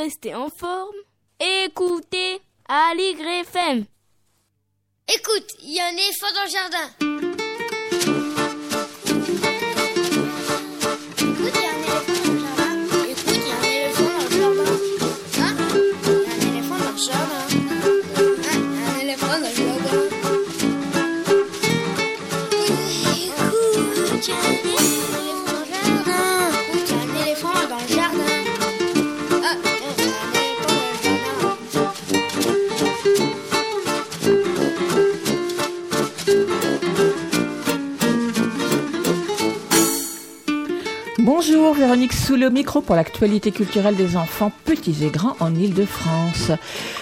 rester en forme, écoutez Aligre FM. Écoute, il y a un éléphant dans le jardin. Bonjour, Véronique sous le micro pour l'actualité culturelle des enfants petits et grands en Ile-de-France.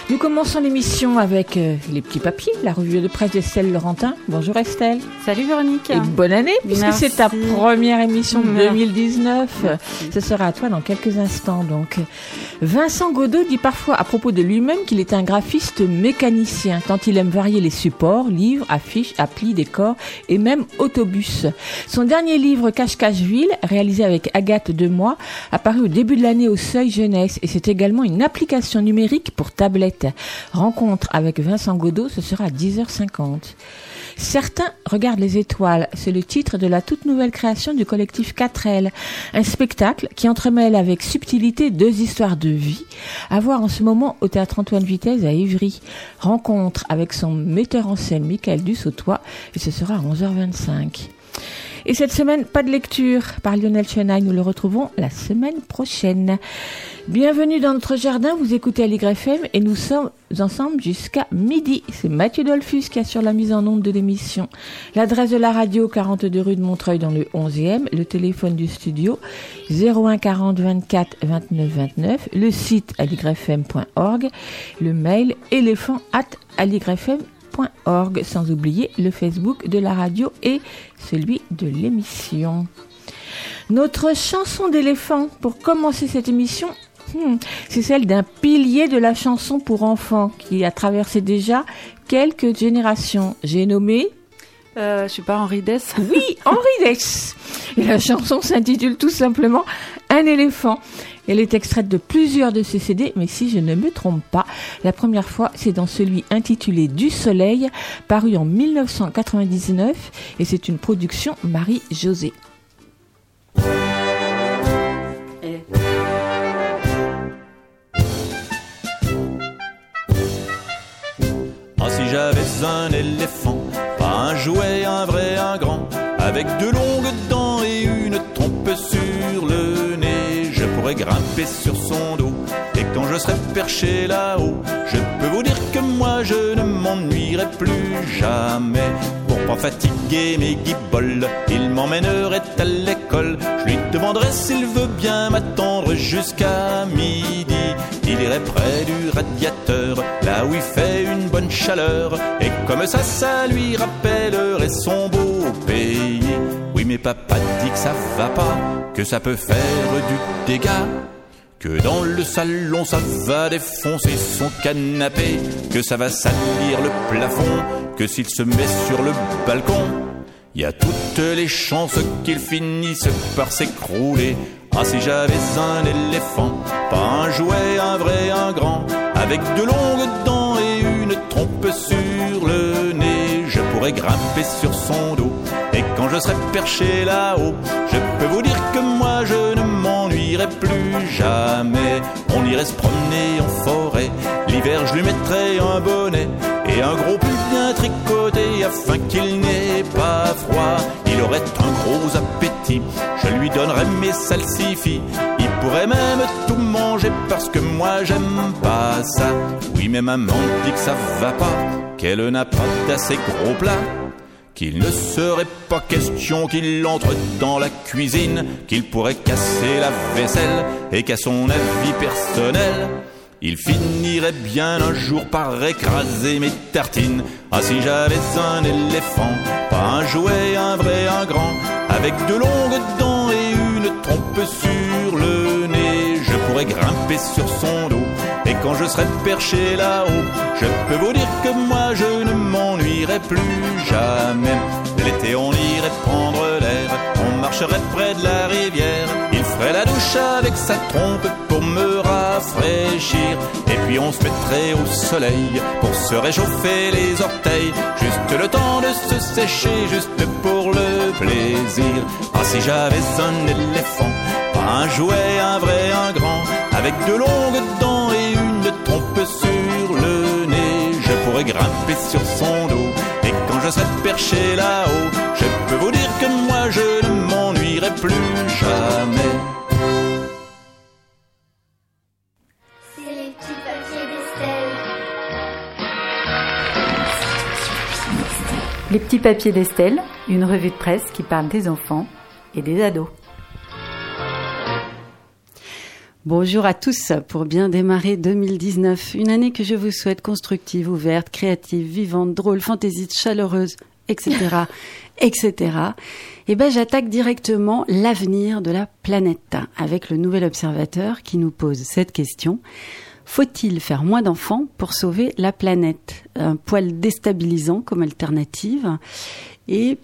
Nous commençons l'émission avec euh, les petits papiers, la revue de presse d'Estelle Laurentin. Bonjour Estelle. Salut Véronique. Et bonne année, puisque c'est ta première émission de 2019. Ce sera à toi dans quelques instants donc. Vincent Godot dit parfois à propos de lui-même qu'il est un graphiste mécanicien, tant il aime varier les supports, livres, affiches, applis, décors et même autobus. Son dernier livre Cache-Cache-Ville, réalisé avec Agathe Demois, apparu au début de l'année au Seuil Jeunesse et c'est également une application numérique pour tablette. Rencontre avec Vincent Godot, ce sera à 10h50. Certains regardent les étoiles, c'est le titre de la toute nouvelle création du collectif 4L, un spectacle qui entremêle avec subtilité deux histoires de vie, à voir en ce moment au théâtre Antoine Vitesse à Ivry. Rencontre avec son metteur en scène Michael Dussautois et ce sera à 11h25. Et cette semaine, pas de lecture par Lionel Chenaille. Nous le retrouvons la semaine prochaine. Bienvenue dans notre jardin. Vous écoutez Aligre FM et nous sommes ensemble jusqu'à midi. C'est Mathieu Dolphus qui assure la mise en onde de l'émission. L'adresse de la radio, 42 rue de Montreuil dans le 11e. Le téléphone du studio, 01 40 24 29 29. Le site aligrefm.org. Le mail, éléphant at aligrefm.org sans oublier le Facebook de la radio et celui de l'émission. Notre chanson d'éléphant pour commencer cette émission, hmm, c'est celle d'un pilier de la chanson pour enfants qui a traversé déjà quelques générations. J'ai nommé euh, je suis pas Henri Dess. Oui, Henri Dess. Et la chanson s'intitule tout simplement Un éléphant. Elle est extraite de plusieurs de ses CD, mais si je ne me trompe pas, la première fois, c'est dans celui intitulé Du Soleil, paru en 1999, et c'est une production Marie-José. Ah, si j'avais un éléphant, pas un jouet, un vrai, un grand, avec de longues là-haut, je peux vous dire que moi je ne m'ennuierai plus jamais. Pour pas fatiguer mes guibolles, il m'emmènerait à l'école. Je lui demanderai s'il veut bien m'attendre jusqu'à midi. Il irait près du radiateur, là où il fait une bonne chaleur. Et comme ça, ça lui rappellerait son beau pays. Oui, mais papa dit que ça va pas, que ça peut faire du dégât. Que dans le salon ça va défoncer son canapé, que ça va salir le plafond, que s'il se met sur le balcon, il y a toutes les chances qu'il finisse par s'écrouler. Ah si j'avais un éléphant, pas un jouet, un vrai, un grand, avec de longues dents et une trompe sur le nez, je pourrais grimper sur son dos. Et quand je serai perché là-haut, je peux vous dire que moi je ne m'ennuierai plus jamais. On irait se promener en forêt, l'hiver je lui mettrais un bonnet et un gros pull tricoté afin qu'il n'ait pas froid. Il aurait un gros appétit, je lui donnerais mes salsifis. Il pourrait même tout manger parce que moi j'aime pas ça. Oui, mais maman dit que ça va pas, qu'elle n'a pas d'assez gros plat. Qu'il ne serait pas question qu'il entre dans la cuisine, qu'il pourrait casser la vaisselle et qu'à son avis personnel, il finirait bien un jour par écraser mes tartines. Ah si j'avais un éléphant, pas un jouet, un vrai, un grand, avec de longues dents et une trompe sur le grimper sur son dos. Et quand je serai perché là-haut, je peux vous dire que moi je ne m'ennuierai plus jamais. L'été on irait prendre l'air, on marcherait près de la rivière. Il ferait la douche avec sa trompe pour me rafraîchir. Et puis on se mettrait au soleil pour se réchauffer les orteils. Juste le temps de se sécher, juste pour le plaisir. Ah si j'avais un éléphant, un jouet, un vrai, un grand, avec de longues dents et une trompe sur le nez, je pourrais grimper sur son dos. Et quand je serai perché là-haut, je peux vous dire que moi je ne m'ennuierai plus jamais. C'est les petits papiers d'Estelle. Les petits papiers d'Estelle, une revue de presse qui parle des enfants et des ados. Bonjour à tous pour bien démarrer 2019, une année que je vous souhaite constructive, ouverte, créative, vivante, drôle, fantaisiste, chaleureuse, etc., etc. Et ben j'attaque directement l'avenir de la planète avec le nouvel observateur qui nous pose cette question. Faut-il faire moins d'enfants pour sauver la planète? Un poil déstabilisant comme alternative. Et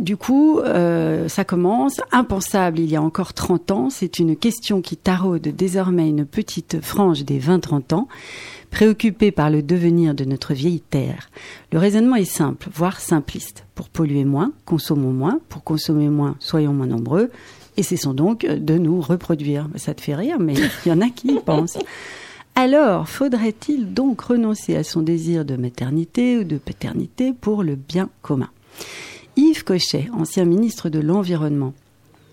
du coup, euh, ça commence. Impensable il y a encore 30 ans, c'est une question qui taraude désormais une petite frange des 20-30 ans, préoccupée par le devenir de notre vieille Terre. Le raisonnement est simple, voire simpliste. Pour polluer moins, consommons moins. Pour consommer moins, soyons moins nombreux. Et cessons donc de nous reproduire. Ça te fait rire, mais il y en a qui y pensent. Alors, faudrait-il donc renoncer à son désir de maternité ou de paternité pour le bien commun? Yves Cochet, ancien ministre de l'Environnement,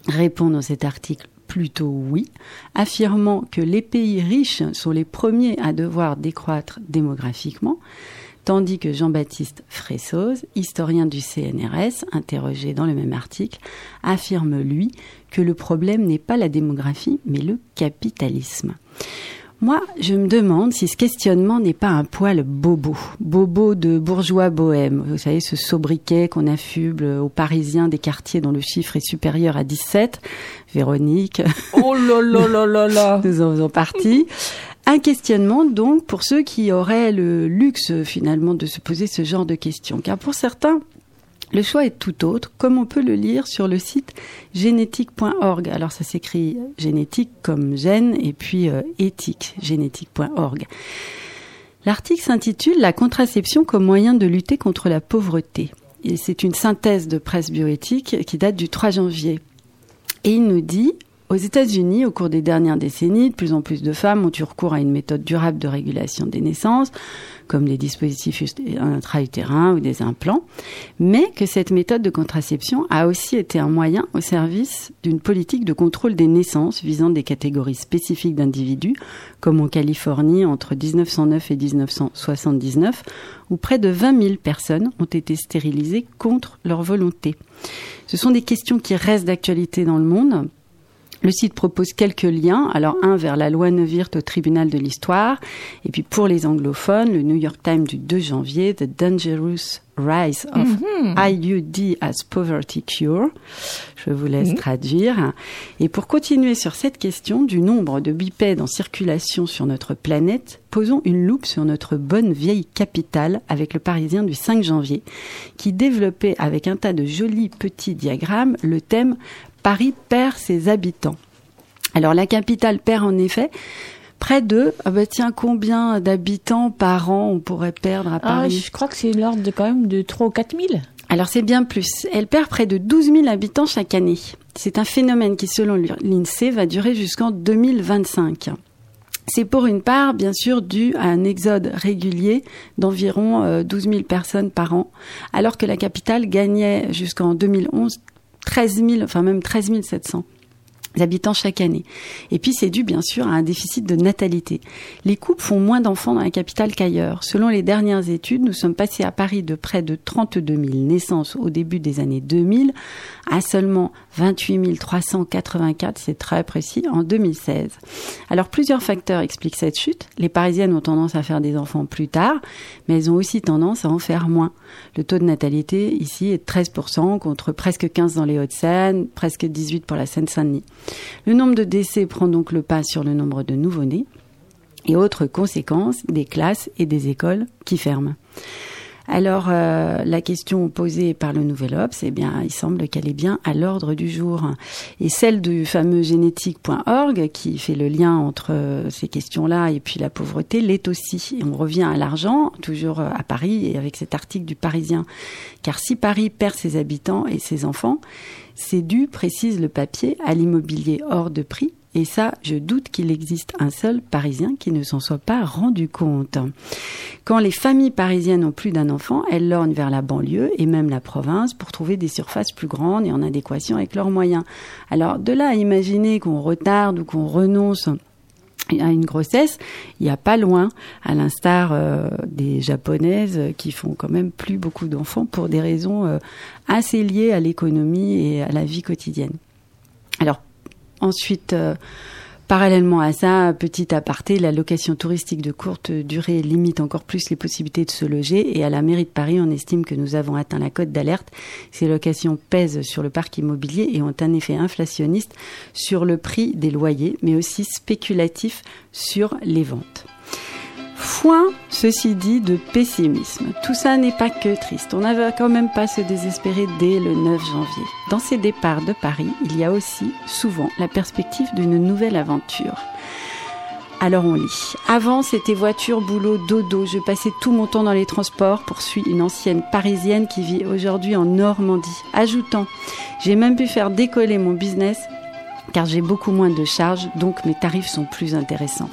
répond dans cet article plutôt oui, affirmant que les pays riches sont les premiers à devoir décroître démographiquement, tandis que Jean-Baptiste Fressoz, historien du CNRS, interrogé dans le même article, affirme lui que le problème n'est pas la démographie, mais le capitalisme. Moi, je me demande si ce questionnement n'est pas un poil bobo. Bobo de bourgeois bohème. Vous savez, ce sobriquet qu'on affuble aux Parisiens des quartiers dont le chiffre est supérieur à 17. Véronique. Oh là là là là là Nous en faisons partie. Un questionnement donc pour ceux qui auraient le luxe finalement de se poser ce genre de questions. Car pour certains, le choix est tout autre, comme on peut le lire sur le site génétique.org. Alors ça s'écrit génétique comme gène et puis euh, éthique, génétique.org. L'article s'intitule La contraception comme moyen de lutter contre la pauvreté. Et c'est une synthèse de presse bioéthique qui date du 3 janvier. Et il nous dit, aux États-Unis, au cours des dernières décennies, de plus en plus de femmes ont eu recours à une méthode durable de régulation des naissances, comme des dispositifs intra-utérins ou des implants, mais que cette méthode de contraception a aussi été un moyen au service d'une politique de contrôle des naissances visant des catégories spécifiques d'individus, comme en Californie entre 1909 et 1979, où près de 20 000 personnes ont été stérilisées contre leur volonté. Ce sont des questions qui restent d'actualité dans le monde, le site propose quelques liens. Alors un vers la loi Neuwirth au tribunal de l'histoire. Et puis pour les anglophones, le New York Times du 2 janvier, The Dangerous Rise of IUD as Poverty Cure. Je vous laisse traduire. Et pour continuer sur cette question du nombre de bipèdes en circulation sur notre planète, posons une loupe sur notre bonne vieille capitale avec le Parisien du 5 janvier, qui développait avec un tas de jolis petits diagrammes le thème Paris perd ses habitants. Alors la capitale perd en effet près de, ah bah tiens, combien d'habitants par an on pourrait perdre à Ah, Paris? je crois que c'est l'ordre de quand même de 3 ou 4 000. Alors c'est bien plus. Elle perd près de 12 000 habitants chaque année. C'est un phénomène qui, selon l'INSEE, va durer jusqu'en 2025. C'est pour une part, bien sûr, dû à un exode régulier d'environ euh, 12 000 personnes par an, alors que la capitale gagnait jusqu'en 2011 13 000, enfin même 13 700 habitants chaque année. Et puis c'est dû bien sûr à un déficit de natalité. Les couples font moins d'enfants dans la capitale qu'ailleurs. Selon les dernières études, nous sommes passés à Paris de près de 32 000 naissances au début des années 2000 à seulement 28 384, c'est très précis, en 2016. Alors plusieurs facteurs expliquent cette chute. Les Parisiennes ont tendance à faire des enfants plus tard, mais elles ont aussi tendance à en faire moins. Le taux de natalité ici est de 13% contre presque 15 dans les Hauts-de-Seine, presque 18 pour la Seine-Saint-Denis. Le nombre de décès prend donc le pas sur le nombre de nouveau-nés. Et autre conséquence, des classes et des écoles qui ferment. Alors, euh, la question posée par le Nouvel Obs, eh bien, il semble qu'elle est bien à l'ordre du jour. Et celle du fameux génétique.org, qui fait le lien entre euh, ces questions-là et puis la pauvreté, l'est aussi. Et on revient à l'argent, toujours euh, à Paris, et avec cet article du Parisien. Car si Paris perd ses habitants et ses enfants, c'est dû, précise le papier, à l'immobilier hors de prix et ça, je doute qu'il existe un seul Parisien qui ne s'en soit pas rendu compte. Quand les familles parisiennes ont plus d'un enfant, elles lorgnent vers la banlieue et même la province pour trouver des surfaces plus grandes et en adéquation avec leurs moyens. Alors de là à imaginer qu'on retarde ou qu'on renonce à une grossesse, il n'y a pas loin, à l'instar euh, des japonaises qui font quand même plus beaucoup d'enfants pour des raisons euh, assez liées à l'économie et à la vie quotidienne. Alors Ensuite, euh, parallèlement à ça, petit aparté, la location touristique de courte durée limite encore plus les possibilités de se loger et à la mairie de Paris, on estime que nous avons atteint la cote d'alerte. Ces locations pèsent sur le parc immobilier et ont un effet inflationniste sur le prix des loyers, mais aussi spéculatif sur les ventes. Foin, ceci dit, de pessimisme. Tout ça n'est pas que triste. On n'avait quand même pas se désespérer dès le 9 janvier. Dans ces départs de Paris, il y a aussi souvent la perspective d'une nouvelle aventure. Alors on lit. Avant, c'était voiture, boulot, dodo. Je passais tout mon temps dans les transports, poursuit une ancienne parisienne qui vit aujourd'hui en Normandie. Ajoutant, j'ai même pu faire décoller mon business car j'ai beaucoup moins de charges, donc mes tarifs sont plus intéressants.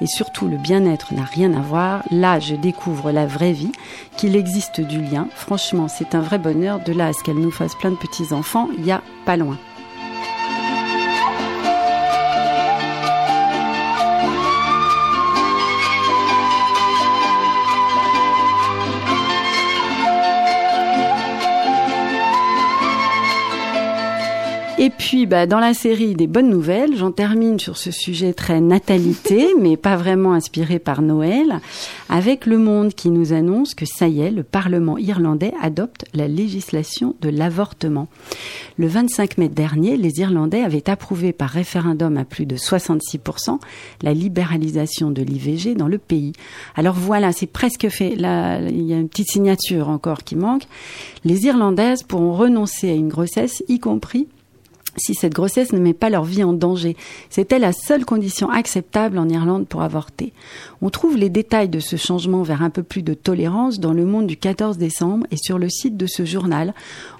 Et surtout, le bien-être n'a rien à voir. Là, je découvre la vraie vie, qu'il existe du lien. Franchement, c'est un vrai bonheur. De là à ce qu'elle nous fasse plein de petits-enfants, il y a pas loin. Et puis, bah, dans la série des bonnes nouvelles, j'en termine sur ce sujet très natalité, mais pas vraiment inspiré par Noël, avec Le Monde qui nous annonce que ça y est, le Parlement irlandais adopte la législation de l'avortement. Le 25 mai dernier, les Irlandais avaient approuvé par référendum à plus de 66% la libéralisation de l'IVG dans le pays. Alors voilà, c'est presque fait. Là, il y a une petite signature encore qui manque. Les Irlandaises pourront renoncer à une grossesse, y compris si cette grossesse ne met pas leur vie en danger. C'était la seule condition acceptable en Irlande pour avorter. On trouve les détails de ce changement vers un peu plus de tolérance dans le monde du 14 décembre et sur le site de ce journal.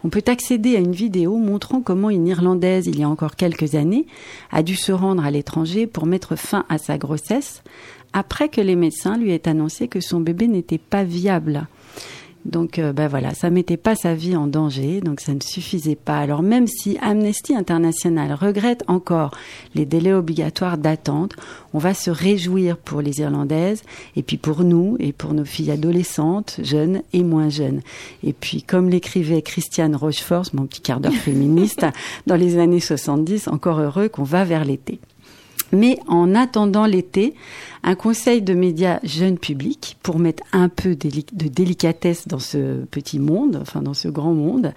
On peut accéder à une vidéo montrant comment une Irlandaise, il y a encore quelques années, a dû se rendre à l'étranger pour mettre fin à sa grossesse après que les médecins lui aient annoncé que son bébé n'était pas viable. Donc euh, ben voilà, ça mettait pas sa vie en danger, donc ça ne suffisait pas. Alors même si Amnesty International regrette encore les délais obligatoires d'attente, on va se réjouir pour les Irlandaises et puis pour nous et pour nos filles adolescentes, jeunes et moins jeunes. Et puis comme l'écrivait Christiane Rochefort, mon petit quart d'heure féministe, dans les années 70, encore heureux qu'on va vers l'été. Mais en attendant l'été, un conseil de médias jeune public pour mettre un peu de délicatesse dans ce petit monde, enfin dans ce grand monde.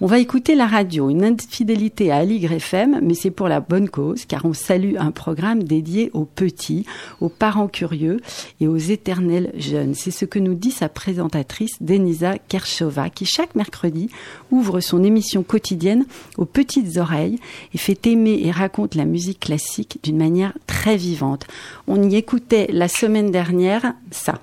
On va écouter la radio, une infidélité à Aligre FM, mais c'est pour la bonne cause, car on salue un programme dédié aux petits, aux parents curieux et aux éternels jeunes. C'est ce que nous dit sa présentatrice Denisa Kershova, qui chaque mercredi ouvre son émission quotidienne aux petites oreilles et fait aimer et raconte la musique classique d'une manière très vivante. On y écoute la semaine dernière ça.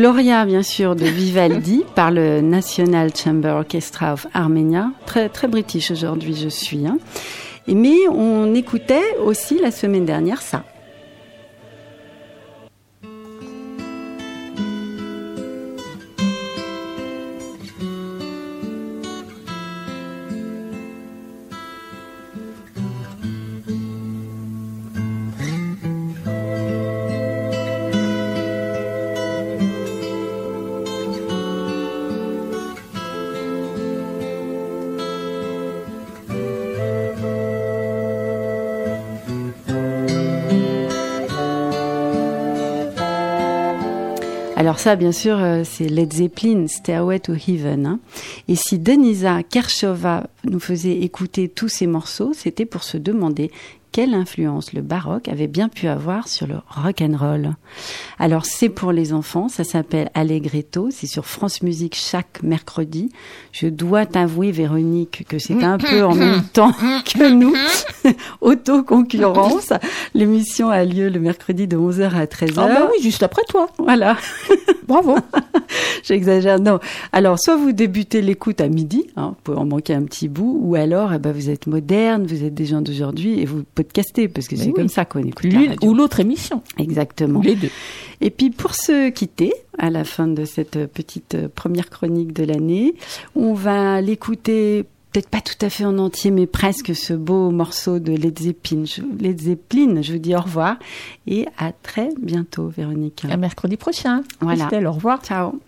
Gloria, bien sûr, de Vivaldi par le National Chamber Orchestra of Armenia. Très, très british aujourd'hui, je suis. Hein. Mais on écoutait aussi la semaine dernière ça. Alors ça, bien sûr, euh, c'est Led Zeppelin, Stairway to Heaven. hein. Et si Denisa Kershova nous faisait écouter tous ces morceaux, c'était pour se demander quelle influence le baroque avait bien pu avoir sur le rock and roll. Alors c'est pour les enfants, ça s'appelle Allegretto, c'est sur France Musique chaque mercredi. Je dois t'avouer Véronique que c'est un peu en même temps que nous, auto-concurrence. L'émission a lieu le mercredi de 11h à 13h. Ah bah oui, juste après toi. Voilà. Bravo. J'exagère. Non. Alors, soit vous débutez l'écoute à midi, hein, vous pouvez en manquer un petit bout, ou alors, eh ben, vous êtes moderne, vous êtes des gens d'aujourd'hui et vous podcastez parce que c'est oui. comme ça qu'on écoute L'une ou l'autre émission. Exactement. Les deux. Et puis pour se quitter, à la fin de cette petite euh, première chronique de l'année, on va l'écouter peut-être pas tout à fait en entier, mais presque ce beau morceau de Led Zeppelin. Je, Led Zeppelin, je vous dis au revoir et à très bientôt, Véronique. À mercredi prochain. Voilà. Christelle, au revoir. Ciao.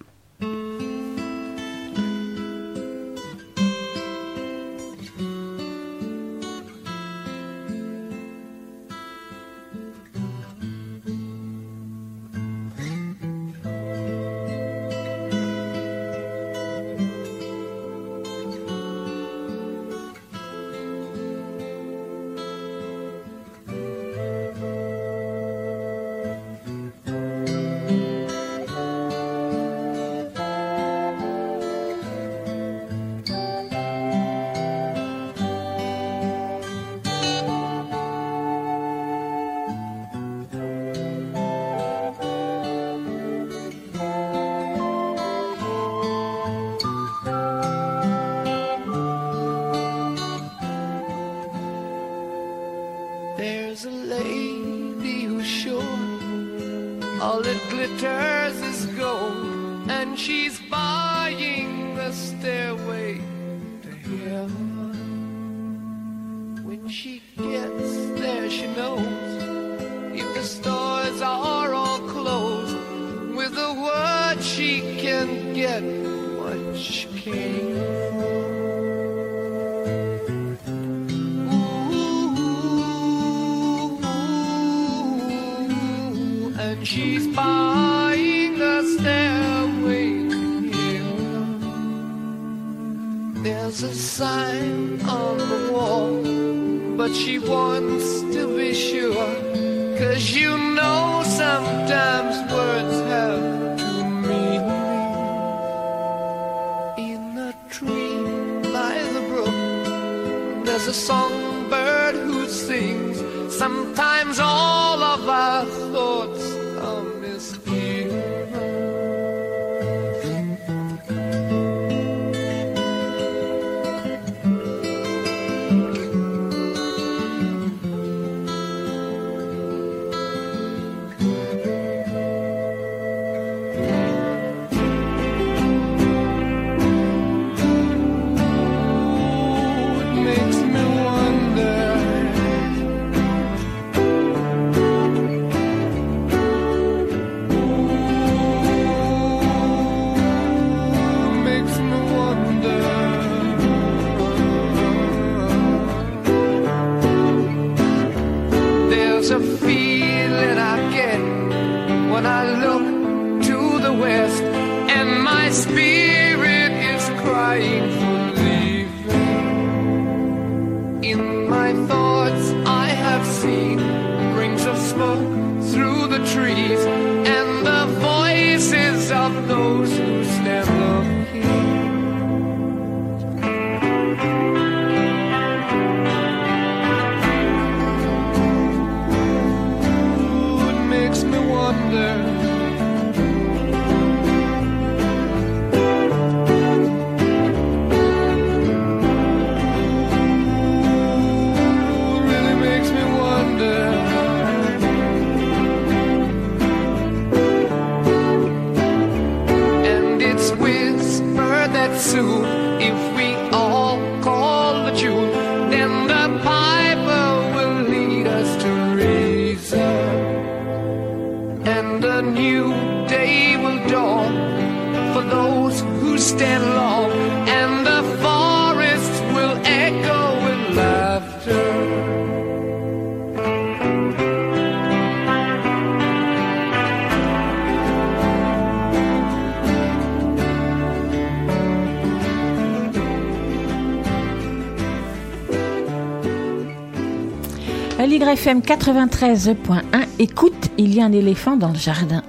LYFM 93.1, écoute, il y a un éléphant dans le jardin.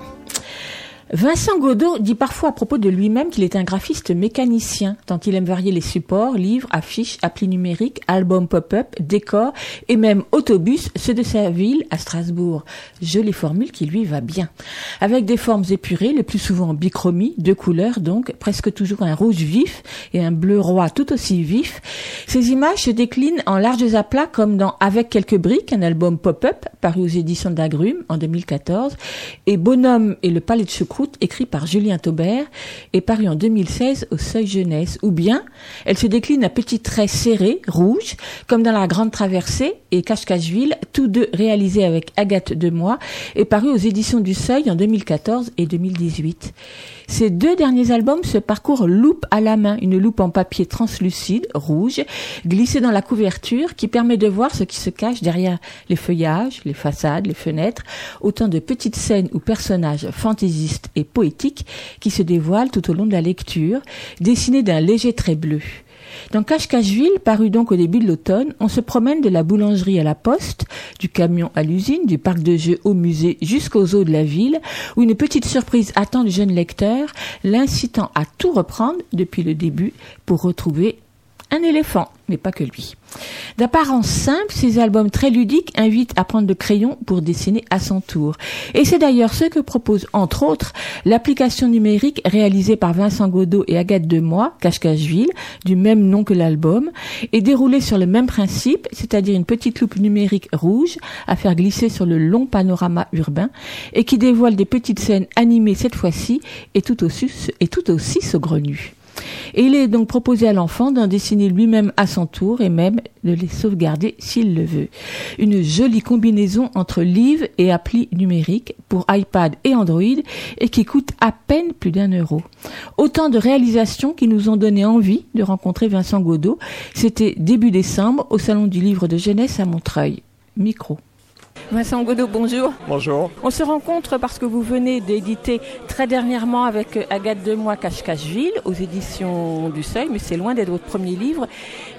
Vincent Godot dit parfois à propos de lui-même qu'il est un graphiste mécanicien, tant il aime varier les supports, livres, affiches, applis numériques, albums pop-up, décors et même autobus, ceux de sa ville à Strasbourg. Jolie formule qui lui va bien. Avec des formes épurées, le plus souvent en bichromie, deux couleurs donc, presque toujours un rouge vif et un bleu roi tout aussi vif. Ces images se déclinent en larges aplats comme dans Avec quelques briques, un album pop-up paru aux éditions d'Agrumes en 2014, et Bonhomme et le palais de choucroute écrit par Julien Taubert et paru en 2016 au Seuil Jeunesse. Ou bien, elle se décline à petits traits serrés, rouges, comme dans La Grande Traversée et Cache-Cacheville, tous deux réalisés avec Agathe Demois et paru aux éditions du Seuil en 2014 et 2018. Ces deux derniers albums se parcourent loupe à la main, une loupe en papier translucide, rouge, glissée dans la couverture qui permet de voir ce qui se cache derrière les feuillages, les façades, les fenêtres, autant de petites scènes ou personnages fantaisistes et poétiques qui se dévoilent tout au long de la lecture, dessinés d'un léger trait bleu. Dans Cache-Cacheville, paru donc au début de l'automne, on se promène de la boulangerie à la poste, du camion à l'usine, du parc de jeux au musée jusqu'aux eaux de la ville, où une petite surprise attend le jeune lecteur, l'incitant à tout reprendre depuis le début pour retrouver un éléphant, mais pas que lui. D'apparence simple, ces albums très ludiques invitent à prendre le crayon pour dessiner à son tour. Et c'est d'ailleurs ce que propose, entre autres, l'application numérique réalisée par Vincent Godot et Agathe Demois, Cache-Cacheville, du même nom que l'album, et déroulée sur le même principe, c'est-à-dire une petite loupe numérique rouge à faire glisser sur le long panorama urbain, et qui dévoile des petites scènes animées cette fois-ci, et tout aussi, et tout aussi saugrenues. Et il est donc proposé à l'enfant d'en dessiner lui-même à son tour et même de les sauvegarder s'il le veut. Une jolie combinaison entre livre et appli numérique pour iPad et Android et qui coûte à peine plus d'un euro. Autant de réalisations qui nous ont donné envie de rencontrer Vincent Godot. C'était début décembre au Salon du Livre de Jeunesse à Montreuil. Micro. Vincent Godot, bonjour. Bonjour. On se rencontre parce que vous venez d'éditer très dernièrement avec Agathe Demois Cache-Cacheville aux éditions du Seuil, mais c'est loin d'être votre premier livre.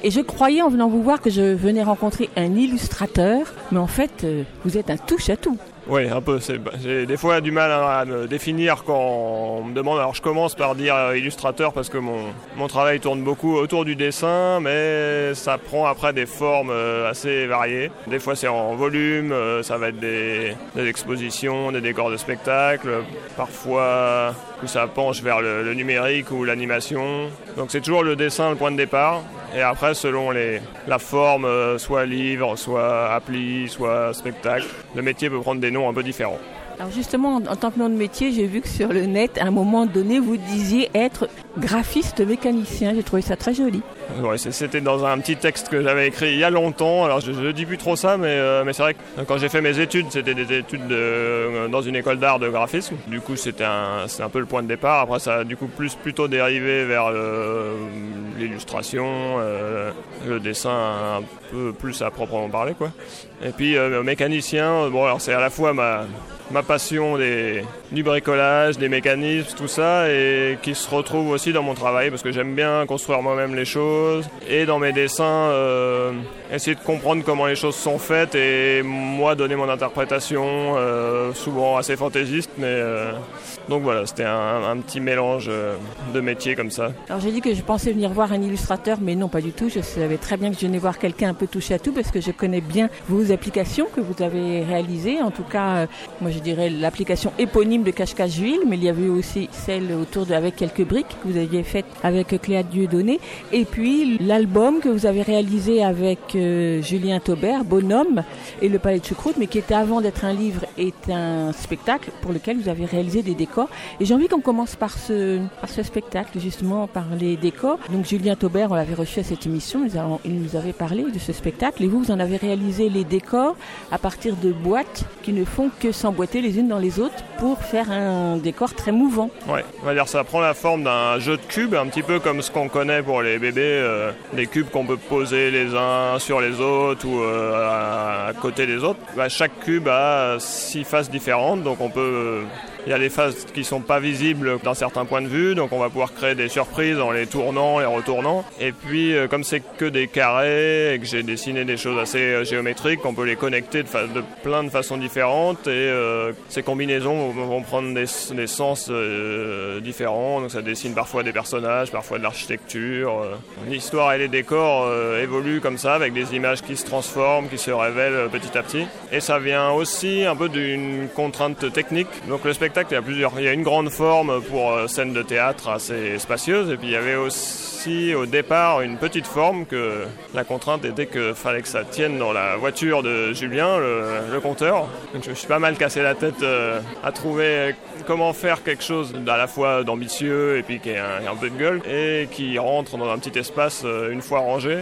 Et je croyais en venant vous voir que je venais rencontrer un illustrateur, mais en fait, euh, vous êtes un touche-à-tout. Oui, un peu. J'ai des fois du mal à me définir quand on me demande. Alors je commence par dire euh, illustrateur parce que mon, mon travail tourne beaucoup autour du dessin, mais ça prend après des formes euh, assez variées. Des fois c'est en volume, euh, ça va être des, des, expositions, des décors de spectacle. Parfois ça penche vers le, le numérique ou l'animation. Donc c'est toujours le dessin le point de départ. Et après, selon les, la forme, soit livre, soit appli, soit spectacle, le métier peut prendre des un peu différents. Alors justement, en, tant que nom de métier, j'ai vu que sur le net, à un moment donné, vous disiez être graphiste mécanicien. J'ai trouvé ça très joli. C'était dans un petit texte que j'avais écrit il y a longtemps. Alors je ne dis plus trop ça, mais, euh, mais c'est vrai que quand j'ai fait mes études, c'était des études de, euh, dans une école d'art de graphisme. Du coup, c'était un, un peu le point de départ. Après, ça a du coup plus plutôt dérivé vers l'illustration, euh, le dessin un peu plus à proprement parler, quoi. Et puis mécanicien, bon, c'est à la fois ma ma passion des, du bricolage, des mécanismes, tout ça, et qui se retrouve aussi dans mon travail parce que j'aime bien construire moi-même les choses et dans mes dessins euh, essayer de comprendre comment les choses sont faites et moi donner mon interprétation, euh, souvent assez fantaisiste, mais euh, donc voilà, c'était un, un, petit mélange de métiers comme ça. Alors j'ai dit que je pensais venir voir un illustrateur, mais non pas du tout. Je savais très bien que je venais voir quelqu'un un peu touché à tout parce que je connais bien vos applications que vous avez réalisées. En tout cas, moi je dirais l'application éponyme de Cache-Cache-Ville, mais il y avait aussi celle autour de Avec quelques briques que vous aviez faite avec Cléa Dieudonné. Et puis l'album que vous avez réalisé avec euh, Julien Taubert, Bonhomme et le Palais de Choucroute, mais qui était avant d'être un livre, est un spectacle pour lequel vous avez réalisé des décors. Et j'ai envie qu'on commence par ce, par ce spectacle, justement, par les décors. Donc Julien Taubert, on l'avait reçu à cette émission, il nous avait parlé de ce spectacle. Et vous, vous en avez réalisé les décors à partir de boîtes qui ne font que s'emboîter les unes dans les autres pour faire un décor très mouvant. Dire ça prend la forme d'un jeu de cubes, un petit peu comme ce qu'on connaît pour les bébés, euh, des cubes qu'on peut poser les uns sur les autres ou euh, à, côté des autres. Bah, chaque cube a six faces différentes, donc on peut Il y a des phases qui sont pas visibles d'un certain point de vue, donc on va pouvoir créer des surprises en les tournant, les retournant. Et puis, euh, comme c'est que des carrés et que j'ai dessiné des choses assez euh, géométriques, on peut les connecter de, plein de façons différentes et euh, ces combinaisons vont, prendre des, sens différents. Donc ça dessine parfois des personnages, parfois de l'architecture. L'histoire et les décors évoluent comme ça, avec des images qui se transforment, qui se révèlent petit à petit. Et ça vient aussi un peu d'une contrainte technique. Donc le il y a une grande forme pour euh, scène de théâtre assez spacieuse, et puis il y avait aussi au départ une petite forme que la contrainte était qu'il fallait que ça tienne dans la voiture de Julien, le. Donc je me suis pas mal cassé la tête euh, à trouver comment faire quelque chose à la fois d'ambitieux et puis qui un, un peu de gueule et qui rentre dans un petit espace euh, une fois rangé.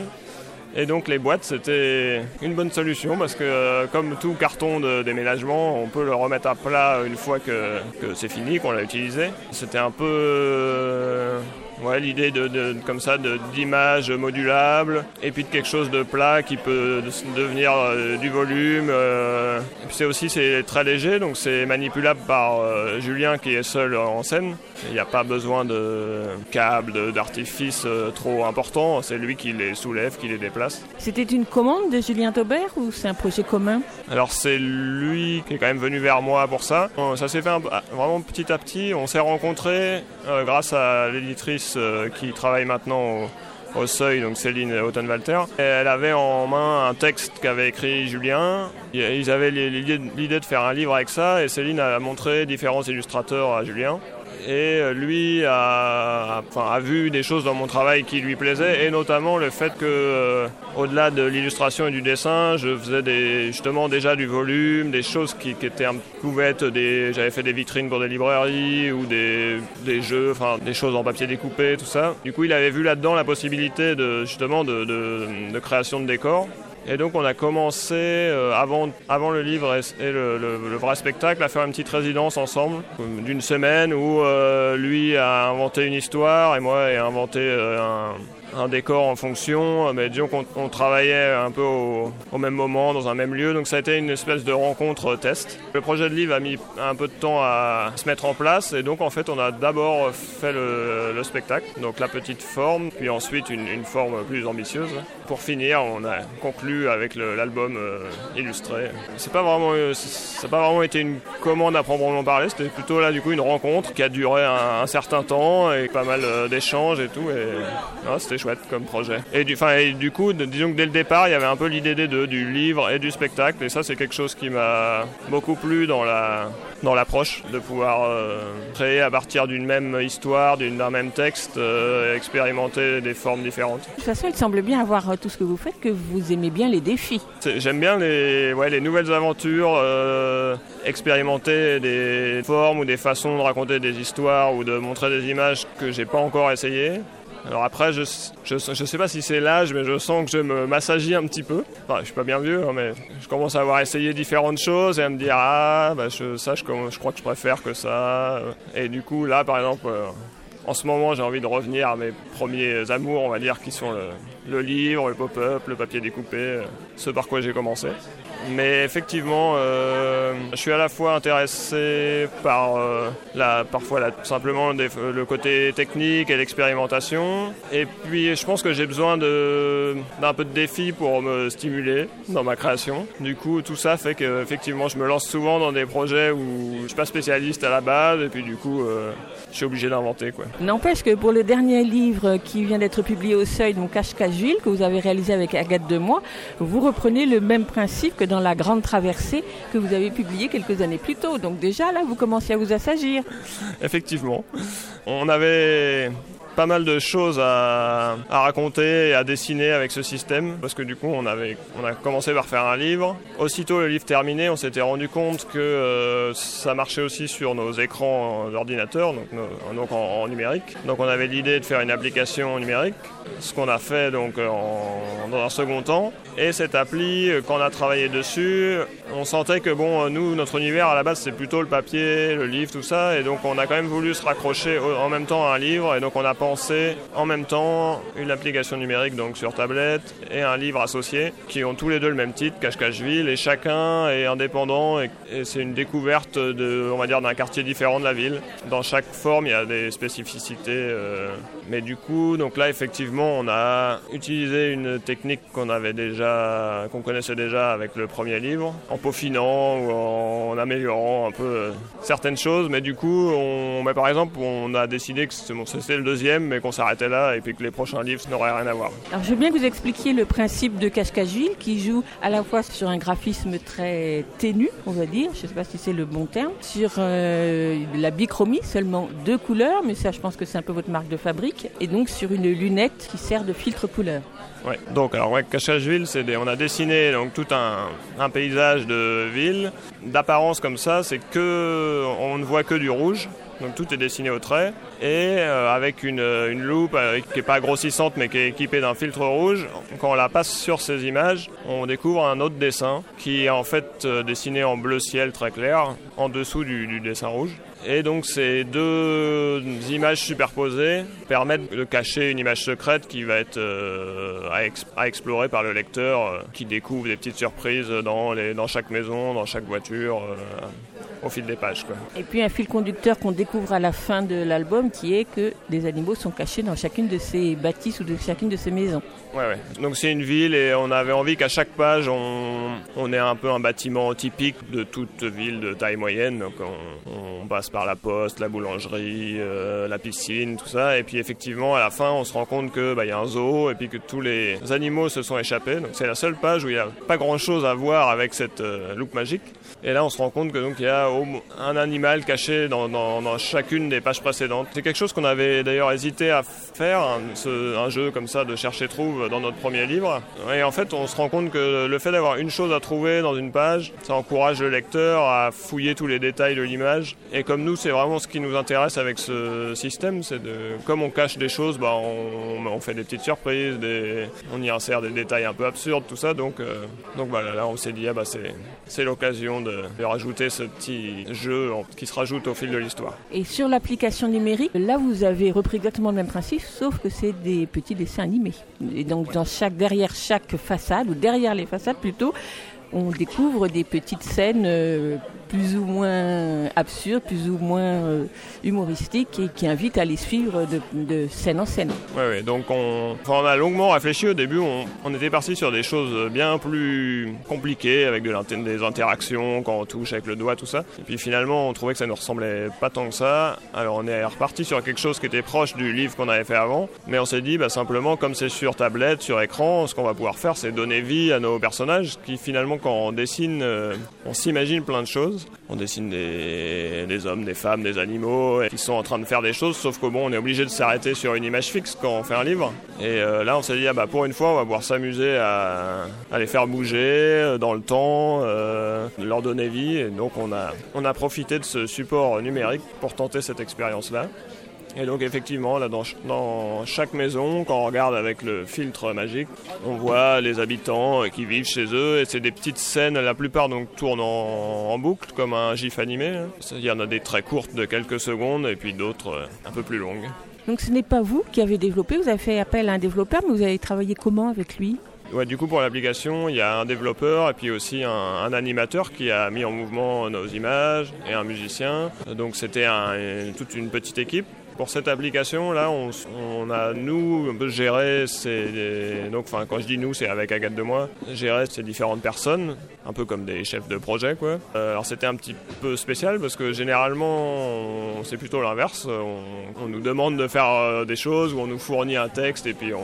Et donc les boîtes, c'était une bonne solution parce que euh, comme tout carton de déménagement, on peut le remettre à plat une fois que, c'est fini, qu'on l'a utilisé. C'était un peu euh, ouais, l'idée de, de- comme ça d'images modulables et puis de quelque chose de plat qui peut de- devenir euh, du volume. euh. C'est aussi c'est très léger, donc c'est manipulable par euh, Julien qui est seul en scène. Il n'y a pas besoin de câbles, d'artifices trop importants. C'est lui qui les soulève, qui les déplace. C'était une commande de Julien Taubert ou c'est un projet commun? Alors c'est lui qui est quand même venu vers moi pour ça. Ça s'est fait un- vraiment petit à petit. On s'est rencontrés grâce à l'éditrice euh, qui travaille maintenant au, Seuil, donc Céline Houghton-Walter. Et Elle avait en main un texte qu'avait écrit Julien. Ils avaient l'idée de faire un livre avec ça et Céline a montré différents illustrateurs à Julien. Et euh, lui a, a- vu des choses dans mon travail qui lui plaisaient, et notamment le fait que, euh, au-delà de l'illustration et du dessin, je faisais justement déjà du volume, des choses qui, étaient pouvaient être des, j'avais fait des vitrines pour des librairies ou des, des jeux, enfin des choses en papier découpé, tout ça. Du coup, il avait vu là-dedans la possibilité de justement de, de- de création de décors. Et donc on a commencé euh, avant, avant le livre et, le, vrai spectacle à faire une petite résidence ensemble d'une semaine où euh, lui a inventé une histoire et moi ai inventé euh, un, un décor en fonction. Euh, Mais disons qu'on on travaillait un peu au, même moment, dans un même lieu. Donc ça a été une espèce de rencontre test. Le projet de livre a mis un peu de temps à se mettre en place et donc en fait on a d'abord fait le, le spectacle, donc la petite forme, puis ensuite une, forme plus ambitieuse. Pour finir, on a conclu avec l'album euh, illustré. C'est pas vraiment, euh, ça n'a pas vraiment été une commande à proprement parler, c'était plutôt là du coup une rencontre qui a duré un, certain temps et pas mal d'échanges et tout. C'était chouette comme projet. Et du, enfin, et du coup, de- disons que dès le départ, il y avait un peu l'idée des deux, du livre et du spectacle. Et ça, c'est quelque chose qui m'a beaucoup plu dans la dans l'approche de pouvoir euh, créer à partir d'une même histoire, d'un même texte, euh, expérimenter des formes différentes. De toute façon, il semble bien avoir euh, tout ce que vous faites, que vous aimez bien les défis. J'aime bien les, ouais, les nouvelles aventures, euh, expérimenter des formes ou des façons de raconter des histoires ou de montrer des images que j'ai pas encore essayé. Alors après, je, je, je sais pas si c'est l'âge, mais je sens que je me m'assagis un petit peu. Enfin, je suis pas bien vieux, hein, mais je commence à avoir essayé différentes choses et à me dire ah, bah, ça, je, je crois que je préfère que ça. Et du coup, là, par exemple, euh, en ce moment, j'ai envie de revenir à mes premiers amours, on va dire, qui sont le, le livre, le pop-up, le papier découpé, euh, ce par quoi j'ai commencé. Mais effectivement, euh, je suis à la fois intéressé par euh, la, parfois la- simplement des- le côté technique et l'expérimentation. Et puis je pense que j'ai besoin d'un peu de défi pour me stimuler dans ma création. Du coup, tout ça fait que effectivement, je me lance souvent dans des projets où je suis pas spécialiste à la base et puis du coup, euh, je suis obligé d'inventer. N'empêche que pour le dernier livre qui vient d'être publié au Seuil, donc Cache-Cache Que vous avez réalisé avec Agathe Demois, vous reprenez le même principe que dans La Grande Traversée que vous avez publié quelques années plus tôt. Donc déjà là, vous commencez à vous assagir. Effectivement. On avait pas mal de choses à, raconter et à dessiner avec ce système parce que du coup on avait on a commencé par faire un livre. Aussitôt le livre terminé, on s'était rendu compte que euh, ça marchait aussi sur nos écrans d'ordinateur, donc en, en numérique. Donc on avait l'idée de faire une application numérique, ce qu'on a fait donc en- dans un second temps. Et cette appli, euh, quand on a travaillé dessus, on sentait que bon, nous, notre univers à la base, c'est plutôt le papier, le livre, tout ça, et donc on a quand même voulu se raccrocher en même temps à un livre, et donc on a pensé en même temps une application numérique donc sur tablette et un livre associé qui ont tous les deux le même titre, Cache-Cacheville, et chacun est indépendant et, c'est une découverte de, on va dire, d'un quartier différent de la ville. Dans chaque forme, il y a des spécificités, euh, mais du coup, donc là, effectivement, on a utilisé une technique qu'on avait déjà, qu'on connaissait déjà avec le premier livre, en peaufinant ou en, améliorant un peu euh, certaines choses, mais du coup, par exemple, on a décidé que c'était le deuxième, mais qu'on s'arrêtait là et puis que les prochains livres n'auraient rien à voir. Je veux bien que vous expliquiez le principe de Cache-Cacheville qui joue à la fois sur un graphisme très ténu, on va dire, je ne sais pas si c'est le bon terme, sur euh, la bichromie, seulement deux couleurs, mais ça, je pense que c'est un peu votre marque de fabrique, et donc sur une lunette qui sert de filtre couleur. Ouais. Donc, alors, ouais, Cachageville, on a dessiné donc tout un, paysage de ville. D'apparence comme ça, c'est que on ne voit que du rouge. Donc tout est dessiné au trait et euh, avec une, une loupe euh, qui n'est pas grossissante mais qui est équipée d'un filtre rouge. Quand on la passe sur ces images, on découvre un autre dessin qui est en fait euh, dessiné en bleu ciel très clair en dessous du, du dessin rouge. Et donc ces deux images superposées permettent de cacher une image secrète qui va être euh, à, explorer par le lecteur, euh, qui découvre des petites surprises dans, les, dans chaque maison, dans chaque voiture, euh, au fil des pages. Quoi. Et puis un fil conducteur qu'on découvre à la fin de l'album qui est que des animaux sont cachés dans chacune de ces bâtisses ou de chacune de ces maisons. Ouais, ouais. Donc c'est une ville et on avait envie qu'à chaque page on, on ait un peu un bâtiment typique de toute ville de taille moyenne. Donc on, on passe par la poste, la boulangerie, la piscine, tout ça. Et puis effectivement, à la fin, on se rend compte que bah, y a un zoo et puis que tous les animaux se sont échappés. Donc c'est la seule page où il n'y a pas grand-chose à voir avec cette euh, loupe magique. Et là, on se rend compte que donc il y a un animal caché dans, chacune des pages précédentes. C'est quelque chose qu'on avait d'ailleurs hésité à faire, un, jeu comme ça de chercher trouve dans notre premier livre. Et en fait, on se rend compte que le fait d'avoir une chose à trouver dans une page, ça encourage le lecteur à fouiller tous les détails de l'image. Et comme nous, c'est vraiment ce qui nous intéresse avec ce système, c'est de, comme cache des choses, bah, on, fait des petites surprises, on y insère des détails un peu absurdes, tout ça. Donc, euh, donc voilà, là, on s'est dit, ah, bah, c'est l'occasion de de, rajouter ce petit jeu qui se rajoute au fil de l'histoire. Et sur l'application numérique, là vous avez repris exactement le même principe, sauf que c'est des petits dessins animés. Et donc dans chaque, derrière chaque façade, ou derrière les façades plutôt, on découvre des petites scènes euh, plus ou moins absurdes, plus ou moins euh, humoristiques et qui invitent à les suivre de, scène en scène. Oui, ouais, donc on, a longuement réfléchi au début, on, était parti sur des choses bien plus compliquées avec de des interactions quand on touche avec le doigt, tout ça. Et puis finalement, on trouvait que ça ne ressemblait pas tant que ça. Alors on est reparti sur quelque chose qui était proche du livre qu'on avait fait avant, mais on s'est dit bah, simplement, comme c'est sur tablette, sur écran, ce qu'on va pouvoir faire, c'est donner vie à nos personnages qui finalement quand on dessine, euh, on s'imagine plein de choses. On dessine des, hommes, des femmes, des animaux qui sont en train de faire des choses, sauf que bon, on est obligé de s'arrêter sur une image fixe quand on fait un livre. Et euh, là, on s'est dit, ah bah, pour une fois, on va pouvoir s'amuser à, les faire bouger euh, dans le temps, leur donner vie. Et donc, on a, on a profité de ce support numérique pour tenter cette expérience-là. Et donc effectivement, là dans, dans, chaque maison, quand on regarde avec le filtre magique, on voit les habitants euh, qui vivent chez eux et c'est des petites scènes, la plupart donc tournent en, boucle comme un gif animé. Hein. Il y en a des très courtes de quelques secondes et puis d'autres euh, un peu plus longues. Donc ce n'est pas vous qui avez développé, vous avez fait appel à un développeur, mais vous avez travaillé comment avec lui? Ouais, du coup, pour l'application, il y a un développeur et puis aussi un, animateur qui a mis en mouvement nos images et un musicien. Donc, c'était toute une petite équipe. Pour cette application, là, on, a, nous, un peu géré ces... Donc, quand je dis nous, c'est avec Agathe de moi, gérer ces différentes personnes, un peu comme des chefs de projet, quoi. Euh, alors, c'était un petit peu spécial parce que généralement, c'est plutôt l'inverse. On, nous demande de faire euh, des choses ou on nous fournit un texte et puis on,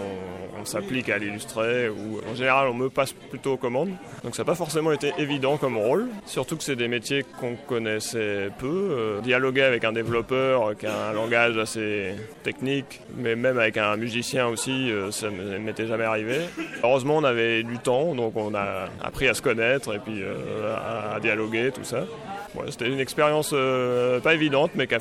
s'applique à l'illustrer ou en général, on me passe plutôt aux commandes. Donc, ça n'a pas forcément été évident comme rôle, surtout que c'est des métiers qu'on connaissait peu. Euh, dialoguer avec un développeur qui a un langage assez technique, mais même avec un musicien aussi, euh, ça ne m'était jamais arrivé. Heureusement, on avait du temps, donc on a appris à se connaître et puis euh, à, dialoguer, tout ça. C'était une expérience euh, pas évidente, mais qui a,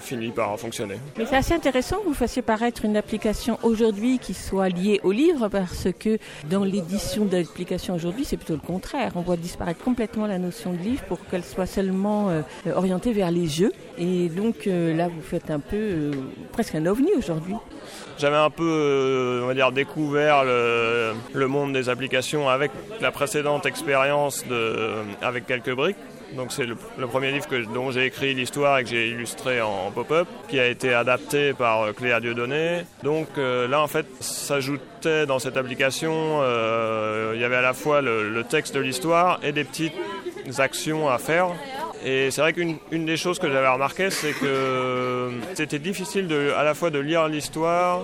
fini par fonctionner. Mais c'est assez intéressant que vous fassiez paraître une application aujourd'hui qui soit liée au livre parce que dans l'édition d'application aujourd'hui, c'est plutôt le contraire. On voit disparaître complètement la notion de livre pour qu'elle soit seulement orientée vers les jeux. Et donc euh, là, vous faites un peu euh, presque un ovni aujourd'hui. J'avais un peu, euh, on va dire, découvert le, monde des applications avec la précédente expérience avec quelques briques. Donc c'est le, premier livre que, dont j'ai écrit l'histoire et que j'ai illustré en pop-up, qui a été adapté par euh, Cléa Dieudonné. Donc là, en fait, s'ajoutait dans cette application, il y avait à la fois le texte de l'histoire et des petites actions à faire. Et c'est vrai qu'une une des choses que j'avais remarqué, c'est que c'était difficile à la fois de lire l'histoire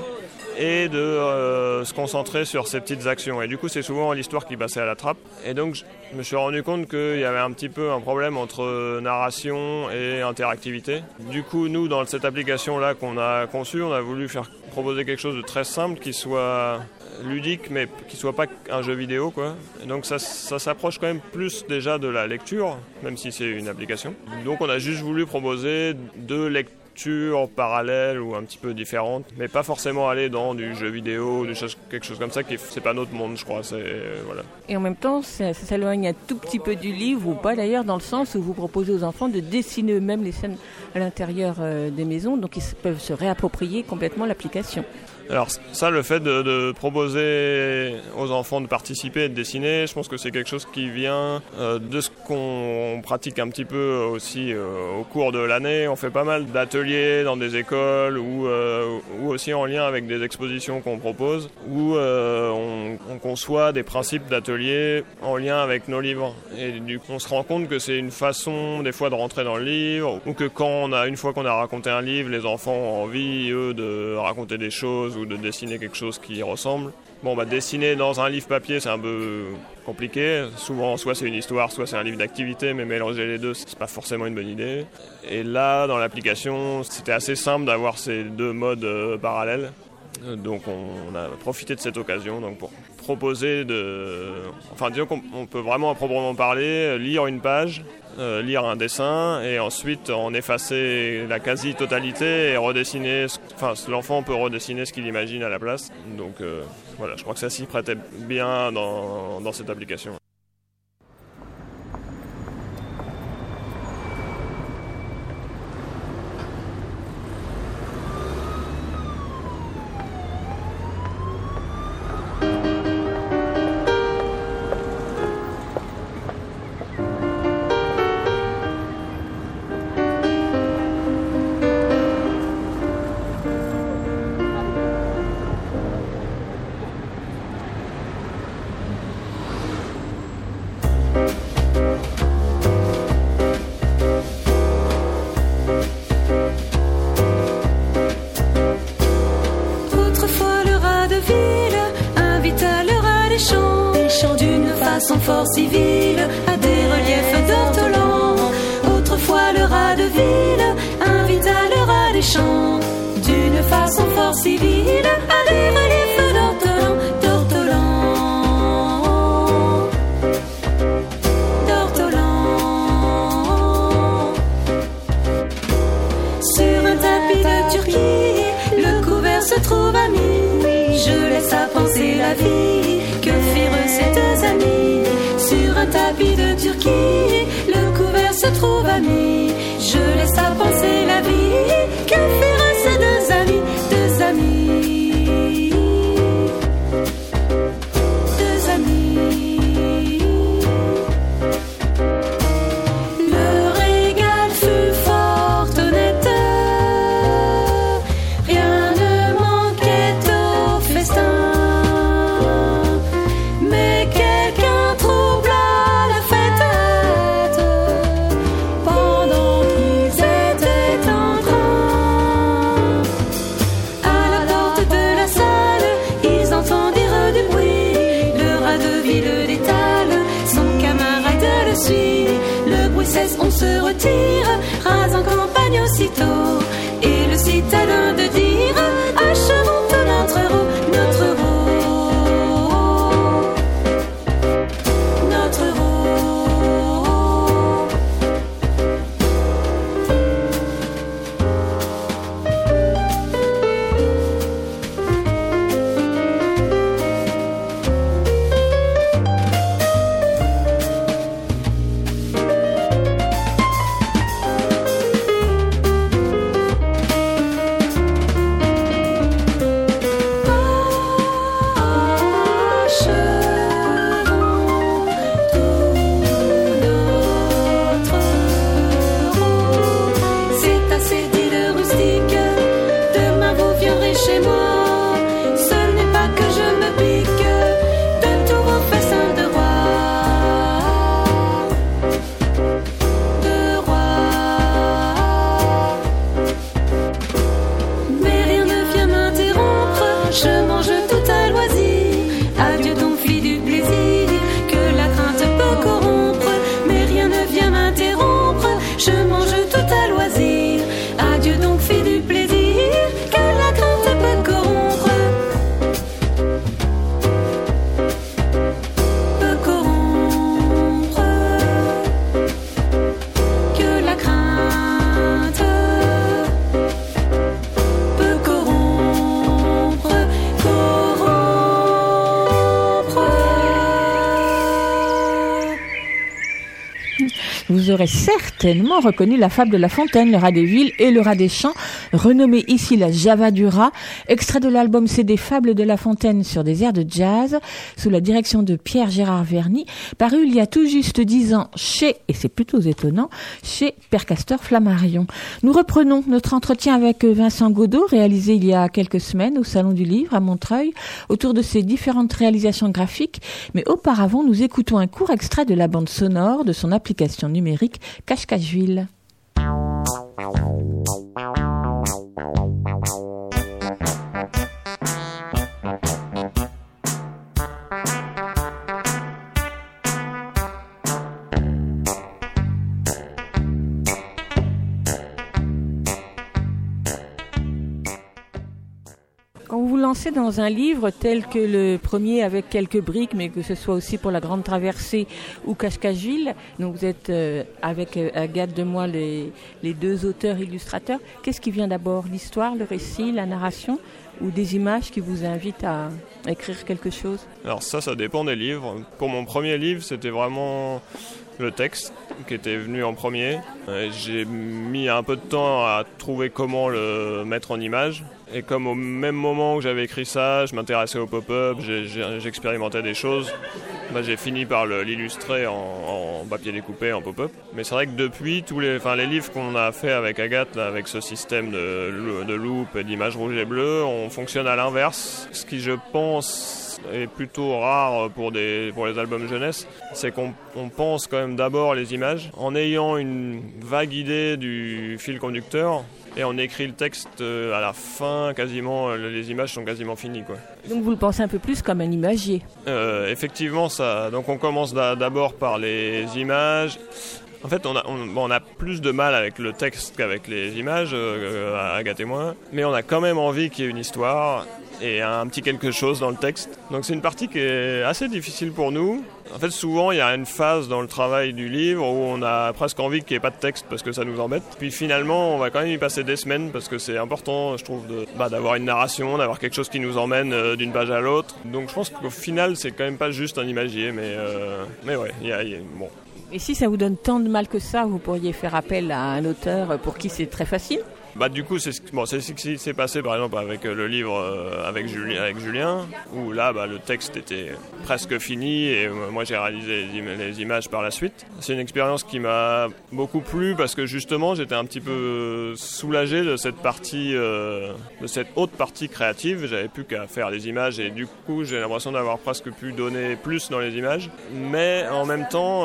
et de euh, se concentrer sur ces petites actions. Et du coup, c'est souvent l'histoire qui passait à la trappe. Et donc, je me suis rendu compte qu'il y avait un petit peu un problème entre narration et interactivité. Du coup, nous, dans cette application-là qu'on a conçue, on a voulu faire proposer quelque chose de très simple qui soit ludique mais qui soit pas un jeu vidéo quoi. Donc ça, ça s'approche quand même plus déjà de la lecture, même si c'est une application. Donc on a juste voulu proposer deux lectures parallèles ou un petit peu différentes, mais pas forcément aller dans du jeu vidéo, du chose, quelque chose comme ça qui c'est pas notre monde je crois. Euh. Et en même temps, ça, s'éloigne un tout petit peu du livre ou pas d'ailleurs, dans le sens où vous proposez aux enfants de dessiner eux-mêmes les scènes à l'intérieur euh, des maisons, donc ils peuvent se réapproprier complètement l'application. Alors ça, le fait de, proposer aux enfants de participer et de dessiner, je pense que c'est quelque chose qui vient euh, de ce qu'on pratique un petit peu aussi euh, au cours de l'année. On fait pas mal d'ateliers dans des écoles ou, euh, aussi en lien avec des expositions qu'on propose, où on, on conçoit des principes d'ateliers en lien avec nos livres. Et du coup, on se rend compte que c'est une façon des fois de rentrer dans le livre, ou que quand on a une fois qu'on a raconté un livre, les enfants ont envie eux de raconter des choses ou de dessiner quelque chose qui ressemble. Bon, bah dessiner dans un livre papier, c'est un peu compliqué. Souvent, soit c'est une histoire, soit c'est un livre d'activité, mais mélanger les deux, c'est pas forcément une bonne idée. Et là, dans l'application, c'était assez simple d'avoir ces deux modes euh, parallèles. Euh, Donc on, on a profité de cette occasion donc pour proposer de... Enfin disons qu'on on peut vraiment à proprement parler euh, lire une page, euh, lire un dessin et ensuite en effacer la quasi-totalité et redessiner... Enfin l'enfant peut redessiner ce qu'il imagine à la place. Donc euh, voilà, je crois que ça s'y prêtait bien dans, dans cette application. Tapis de Turquie, le couvert se trouve ami. Je Vous aurez certainement reconnu la fable de La Fontaine, le rat des villes et le rat des champs, renommé ici la Java du rat, extrait de l'album CD Fables de La Fontaine sur des airs de jazz, sous la direction de Pierre Gérard Verny, paru il y a tout juste dix ans chez, et c'est plutôt étonnant, chez Père Castor Flammarion. Nous reprenons notre entretien avec Vincent Godot, réalisé il y a quelques semaines au Salon du Livre à Montreuil, autour de ses différentes réalisations graphiques, mais auparavant nous écoutons un court extrait de la bande sonore de son application numérique Cache-Cacheville. Lancez dans un livre tel que le premier avec quelques briques, mais que ce soit aussi pour la Grande Traversée ou Cache-Cacheville, donc vous êtes euh, avec euh, Agathe de moi les, les deux auteurs illustrateurs. Qu'est-ce qui vient d'abord? L'histoire, le récit, la narration ou des images qui vous invitent à écrire quelque chose? Alors ça, ça dépend des livres. Pour mon premier livre, c'était vraiment le texte qui était venu en premier. J'ai mis un peu de temps à trouver comment le mettre en image. Et comme au même moment où j'avais écrit ça, je m'intéressais au pop-up, j'expérimentais des choses, bah, j'ai fini par l'illustrer en, papier découpé, en pop-up. Mais c'est vrai que depuis, tous les, livres qu'on a fait avec Agathe, avec ce système de, de loupe et d'images rouges et bleues, on fonctionne à l'inverse. Ce qui, je pense, est plutôt rare pour, les albums jeunesse, c'est qu'on on pense quand même d'abord les images en ayant une vague idée du fil conducteur et on écrit le texte euh, à la fin, quasiment, euh, les images sont quasiment finies. Quoi. Donc vous le pensez un peu plus comme un imagier. Euh, effectivement, ça. Donc on commence d'a- d'abord par les images. En fait, on a, on, bon, on a plus de mal avec le texte qu'avec les images, euh, Agathe et moi, mais on a quand même envie qu'il y ait une histoire et un petit quelque chose dans le texte. Donc c'est une partie qui est assez difficile pour nous. En fait, souvent, il y a une phase dans le travail du livre où on a presque envie qu'il n'y ait pas de texte parce que ça nous embête. Puis finalement, on va quand même y passer des semaines parce que c'est important, je trouve, bah, d'avoir une narration, d'avoir quelque chose qui nous emmène euh, d'une page à l'autre. Donc je pense qu'au final, c'est quand même pas juste un imagier, mais, euh, mais ouais, y y a- bon. Et si ça vous donne tant de mal que ça, vous pourriez faire appel à un auteur pour qui c'est très facile? Bah du coup c'est ce, qui s'est passé par exemple avec euh, le livre euh, avec, Julien, où là bah, le texte était presque fini et euh, moi j'ai réalisé les, im- les images par la suite. C'est une expérience qui m'a beaucoup plu parce que justement j'étais un petit peu soulagé de cette partie de cette haute partie créative. J'avais plus qu'à faire les images et du coup j'ai l'impression d'avoir presque pu donner plus dans les images. Mais en même temps,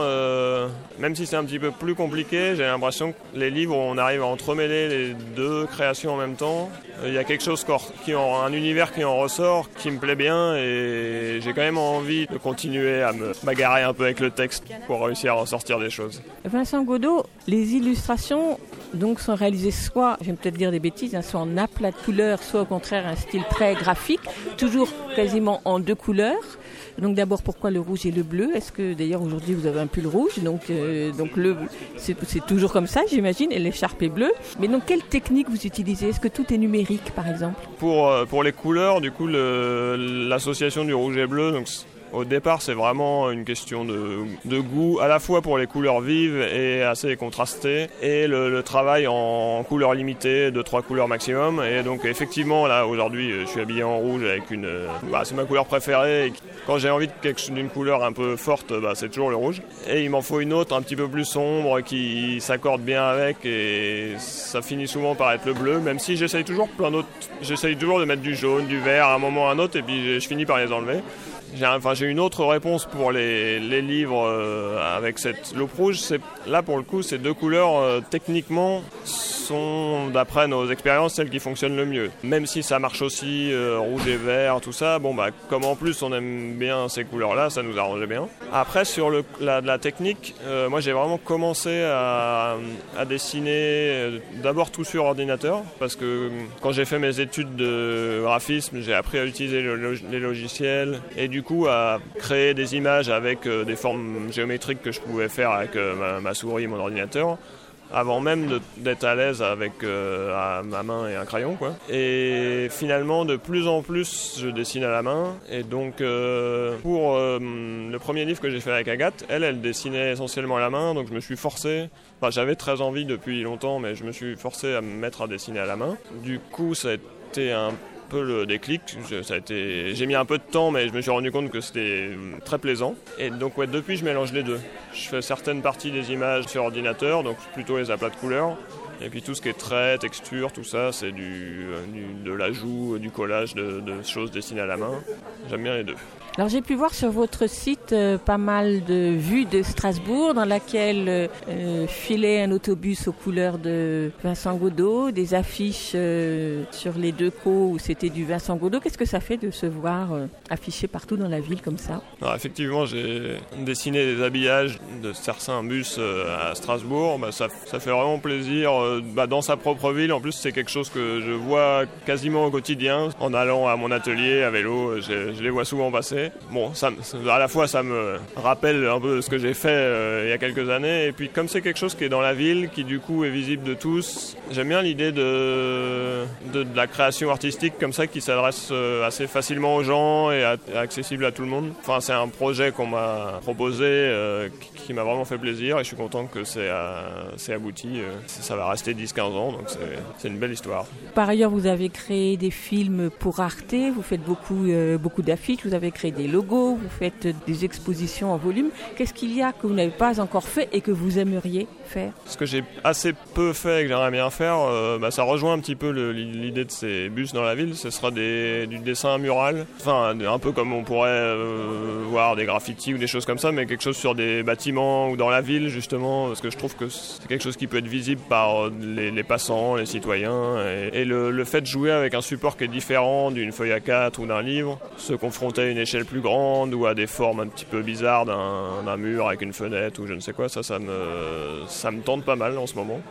même si c'est un petit peu plus compliqué, j'ai l'impression que les livres on arrive à entremêler les deux créations en même temps, il y a quelque chose qui en, un univers qui en ressort, qui me plaît bien et j'ai quand même envie de continuer à me bagarrer un peu avec le texte pour réussir à en sortir des choses. Vincent Godot, les illustrations donc sont réalisées soit, je vais peut-être dire des bêtises, hein, soit en aplat de couleurs, soit au contraire un style très graphique, toujours quasiment en deux couleurs. Donc d'abord pourquoi le rouge et le bleu? Est-ce que d'ailleurs aujourd'hui vous avez un pull rouge? Donc euh, donc le c'est toujours comme ça j'imagine et l'écharpe est bleue. Mais donc quelle technique vous utilisez? Est-ce que tout est numérique par exemple? Pour, euh, pour les couleurs, du coup, l'association du rouge et bleu, donc au départ, c'est vraiment une question de, goût, à la fois pour les couleurs vives et assez contrastées, et le, travail en couleurs limitées, de trois couleurs maximum. Et donc, effectivement, là, aujourd'hui, je suis habillé en rouge avec une. bah, c'est ma couleur préférée. Et quand j'ai envie d'une couleur un peu forte, bah, c'est toujours le rouge. Et il m'en faut une autre un petit peu plus sombre qui s'accorde bien avec, et ça finit souvent par être le bleu, même si j'essaye toujours plein d'autres. J'essaye toujours de mettre du jaune, du vert à un moment ou à un autre, et puis je finis par les enlever. J'ai enfin, une autre réponse pour les, les livres euh, avec cette loupe rouge. Là, pour le coup, ces deux couleurs, euh, techniquement, sont, d'après nos expériences, celles qui fonctionnent le mieux. Même si ça marche aussi, euh, rouge et vert, tout ça, bon, bah, comme en plus on aime bien ces couleurs-là, ça nous arrangeait bien. Après, sur le, la, la technique, moi j'ai vraiment commencé à, à dessiner d'abord tout sur ordinateur, parce que quand j'ai fait mes études de graphisme, j'ai appris à utiliser les logiciels et du coup à créer des images avec euh, des formes géométriques que je pouvais faire avec euh, ma, souris et mon ordinateur. avant même d'être à l'aise avec euh, ma main et un crayon. Quoi. Et finalement, de plus en plus, je dessine à la main. Et donc, pour le premier livre que j'ai fait avec Agathe, elle, elle dessinait essentiellement à la main, donc je me suis forcé. Enfin, j'avais très envie depuis longtemps, mais je me suis forcé à me mettre à dessiner à la main. Du coup, ça a été un peu le déclic. Ça a été, j'ai mis un peu de temps, mais je me suis rendu compte que c'était euh, très plaisant. Et donc, depuis, je mélange les deux. Je fais certaines parties des images sur ordinateur, donc plutôt les aplats de couleurs. Et puis tout ce qui est trait, texture, tout ça, c'est euh, du- de l'ajout, du collage de choses dessinées à la main. J'aime bien les deux. Alors j'ai pu voir sur votre site euh, pas mal de vues de Strasbourg dans laquelle euh, euh, filait un autobus aux couleurs de Vincent Godot, des affiches sur les deux côts où c'était du Vincent Godot. Qu'est-ce que ça fait de se voir affiché partout dans la ville comme ça? Alors, effectivement, j'ai dessiné des habillages de certains bus à Strasbourg. Bah, ça, fait vraiment plaisir bah, dans sa propre ville. En plus, c'est quelque chose que je vois quasiment au quotidien. En allant à mon atelier à vélo, je les vois souvent passer. Bon, ça, à la fois, ça me rappelle un peu ce que j'ai fait euh, il y a quelques années. Et puis, comme c'est quelque chose qui est dans la ville, qui du coup est visible de tous, j'aime bien l'idée de, de, la création artistique comme ça qui s'adresse euh, assez facilement aux gens et accessible à tout le monde. Enfin, c'est un projet qu'on m'a proposé euh, qui, m'a vraiment fait plaisir et je suis content que c'est abouti. ça va rester 10-15 ans, donc c'est- une belle histoire. Par ailleurs, vous avez créé des films pour Arte, vous faites beaucoup, beaucoup d'affiches, vous avez créé des logos, vous faites des expositions en volume. Qu'est-ce qu'il y a que vous n'avez pas encore fait et que vous aimeriez faire? Ce que j'ai assez peu fait et que j'aimerais bien faire, euh, bah, ça rejoint un petit peu l'idée de ces bus dans la ville. Ce sera du dessin mural, enfin un peu comme on pourrait euh, voir des graffitis ou des choses comme ça, mais quelque chose sur des bâtiments ou dans la ville justement, parce que je trouve que c'est quelque chose qui peut être visible par euh, les, passants, les citoyens, et, le, le fait de jouer avec un support qui est différent d'une feuille A4 ou d'un livre, se confronter à une échelle plus grande ou à des formes un petit peu bizarres d'un mur avec une fenêtre ou je ne sais quoi, ça, ça me, ça me tente pas mal en ce moment.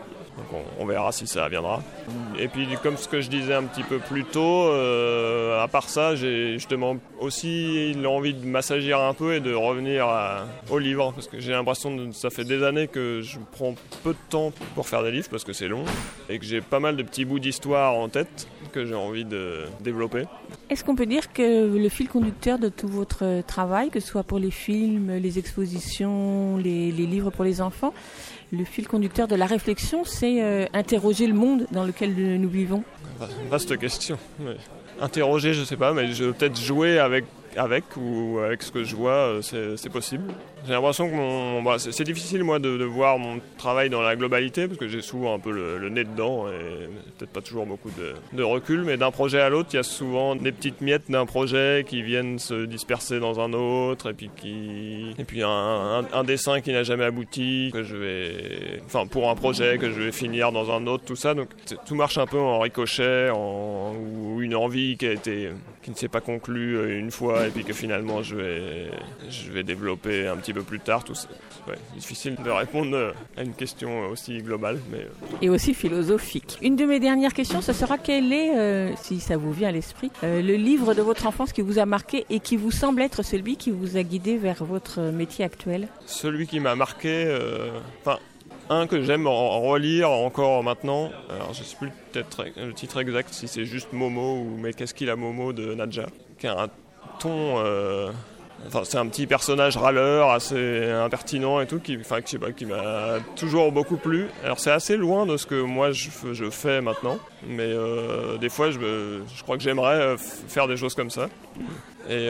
On, verra si ça viendra. Et puis comme ce que je disais un petit peu plus tôt, euh, à part ça, j'ai justement aussi l'envie de m'assagir un peu et de revenir à- au livre. Parce que j'ai l'impression que ça fait des années que je prends peu de temps pour faire des livres parce que c'est long. Et que j'ai pas mal de petits bouts d'histoire en tête que j'ai envie de développer. Est-ce qu'on peut dire que le fil conducteur de tout votre travail, que ce soit pour les films, les expositions, les, les livres pour les enfants, le fil conducteur de la réflexion, c'est euh, interroger le monde dans lequel nous vivons? Vaste question. mais Interroger, je sais pas, mais je vais peut-être jouer avec, avec ou avec ce que je vois, euh, c'est possible. J'ai l'impression que bah, c'est difficile moi de, voir mon travail dans la globalité parce que j'ai souvent un peu le, nez dedans et peut-être pas toujours beaucoup de, recul, mais d'un projet à l'autre, il y a souvent des petites miettes d'un projet qui viennent se disperser dans un autre et puis qui et puis un, un- un dessin qui n'a jamais abouti que je vais, enfin pour un projet que je vais finir dans un autre, tout ça. Donc tout marche un peu en ricochet, ou une envie qui a été qui ne s'est pas conclue euh, une fois et puis que finalement je vais je vais développer un petit peu plus tard. Tout ça. Ouais, difficile de répondre euh, à une question aussi globale, mais euh, et aussi philosophique. Une de mes dernières questions, ce sera quel est, euh, si ça vous vient à l'esprit, euh, le livre de votre enfance qui vous a marqué et qui vous semble être celui qui vous a guidé vers votre métier actuel? Celui qui m'a marqué, euh, enfin, un que j'aime relire encore maintenant, alors je sais plus peut-être le titre exact, si c'est juste Momo ou Mais qu'est-ce qu'il a Momo de Nadja, qui ton. euh, Enfin, c'est un petit personnage râleur, assez impertinent et tout, qui, enfin, qui, pas, qui m'a toujours beaucoup plu. Alors c'est assez loin de ce que moi je, fais maintenant, mais euh, des fois je, crois que j'aimerais euh, faire des choses comme ça. Et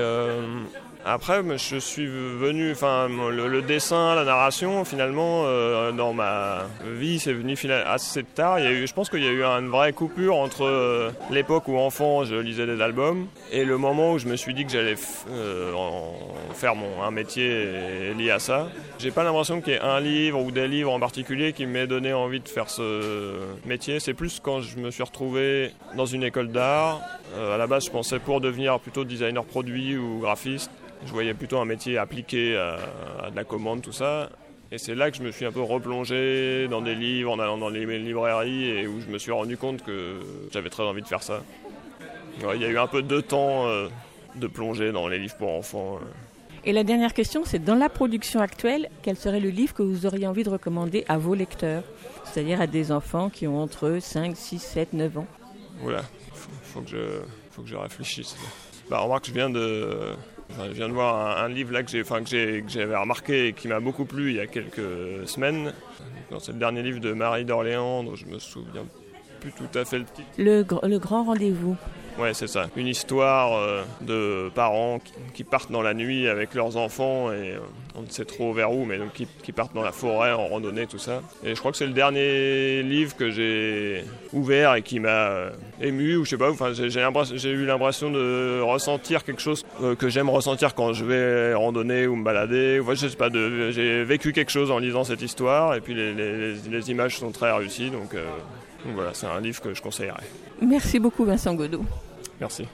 après, je suis venu, enfin, le, dessin, la narration, finalement, euh, dans ma vie, c'est venu assez tard. Il y a eu, je pense qu'il y a eu une vraie coupure entre euh, l'époque où enfant, je lisais des albums, et le moment où je me suis dit que j'allais euh, faire mon un métier lié à ça. J'ai pas l'impression qu'il y ait un livre ou des livres en particulier qui m'aient donné envie de faire ce métier. C'est plus quand je me suis retrouvé dans une école d'art. À la base, je pensais pour devenir plutôt designer produit ou graphiste. Je voyais plutôt un métier appliqué à, à de la commande, tout ça. Et c'est là que je me suis un peu replongé dans des livres, en allant dans les librairies, et où je me suis rendu compte que j'avais très envie de faire ça. Ouais, Il y a eu un peu de temps euh, de plonger dans les livres pour enfants. euh. Et la dernière question, c'est dans la production actuelle, quel serait le livre que vous auriez envie de recommander à vos lecteurs C'est-à-dire à des enfants qui ont entre 5, 6, 7, 9 ans? Voilà, faut, faut que je, faut que je réfléchisse. Bah, remarque, je viens de, enfin, je viens de voir un, livre là que j'ai, enfin, j'avais remarqué et qui m'a beaucoup plu il y a quelques semaines. Dans le dernier livre de Marie d'Orléans, dont je me souviens plus tout à fait le titre. le, gr- le grand rendez-vous. Ouais, c'est ça. Une histoire euh, de parents qui, qui partent dans la nuit avec leurs enfants et euh, on ne sait trop vers où, mais donc qui, qui partent dans la forêt en randonnée, tout ça. Et je crois que c'est le dernier livre que j'ai ouvert et qui m'a euh, ému, ou je sais pas, enfin, j'ai, eu l'impression de ressentir quelque chose euh, que j'aime ressentir quand je vais randonner ou me balader. Ou, je sais pas, j'ai vécu quelque chose en lisant cette histoire et puis les, les- images sont très réussies, donc, donc voilà, c'est un livre que je conseillerais. Merci beaucoup Vincent Godot. Merci.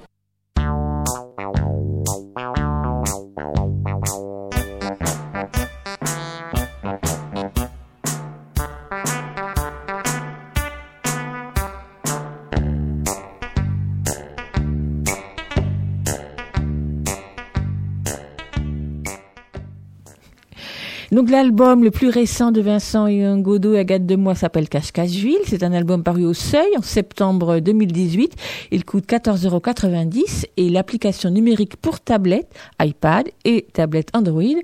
Donc l'album le plus récent de Vincent et Godot et Agathe de Moi s'appelle Cache-Cache-Ville. C'est un album paru au Seuil en septembre 2018. Il coûte 14,90€ et l'application numérique pour tablette, iPad et tablette Android,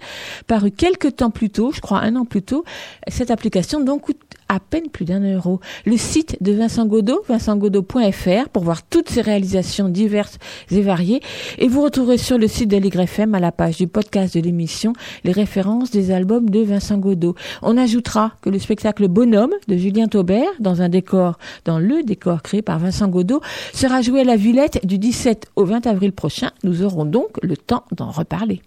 paru quelques temps plus tôt, je crois un an plus tôt, cette application donc coûte à peine plus d'un euro. Le site de Vincent Godot, vincentgodot.fr pour voir toutes ses réalisations diverses et variées. Et vous retrouverez sur le site l'YFM à la page du podcast de l'émission les références des albums de Vincent Godot. On ajoutera que le spectacle Bonhomme de Julien Taubert, dans un décor, dans le décor créé par Vincent Godot, sera joué à la Villette du 17 au 20 avril prochain. Nous aurons donc le temps d'en reparler.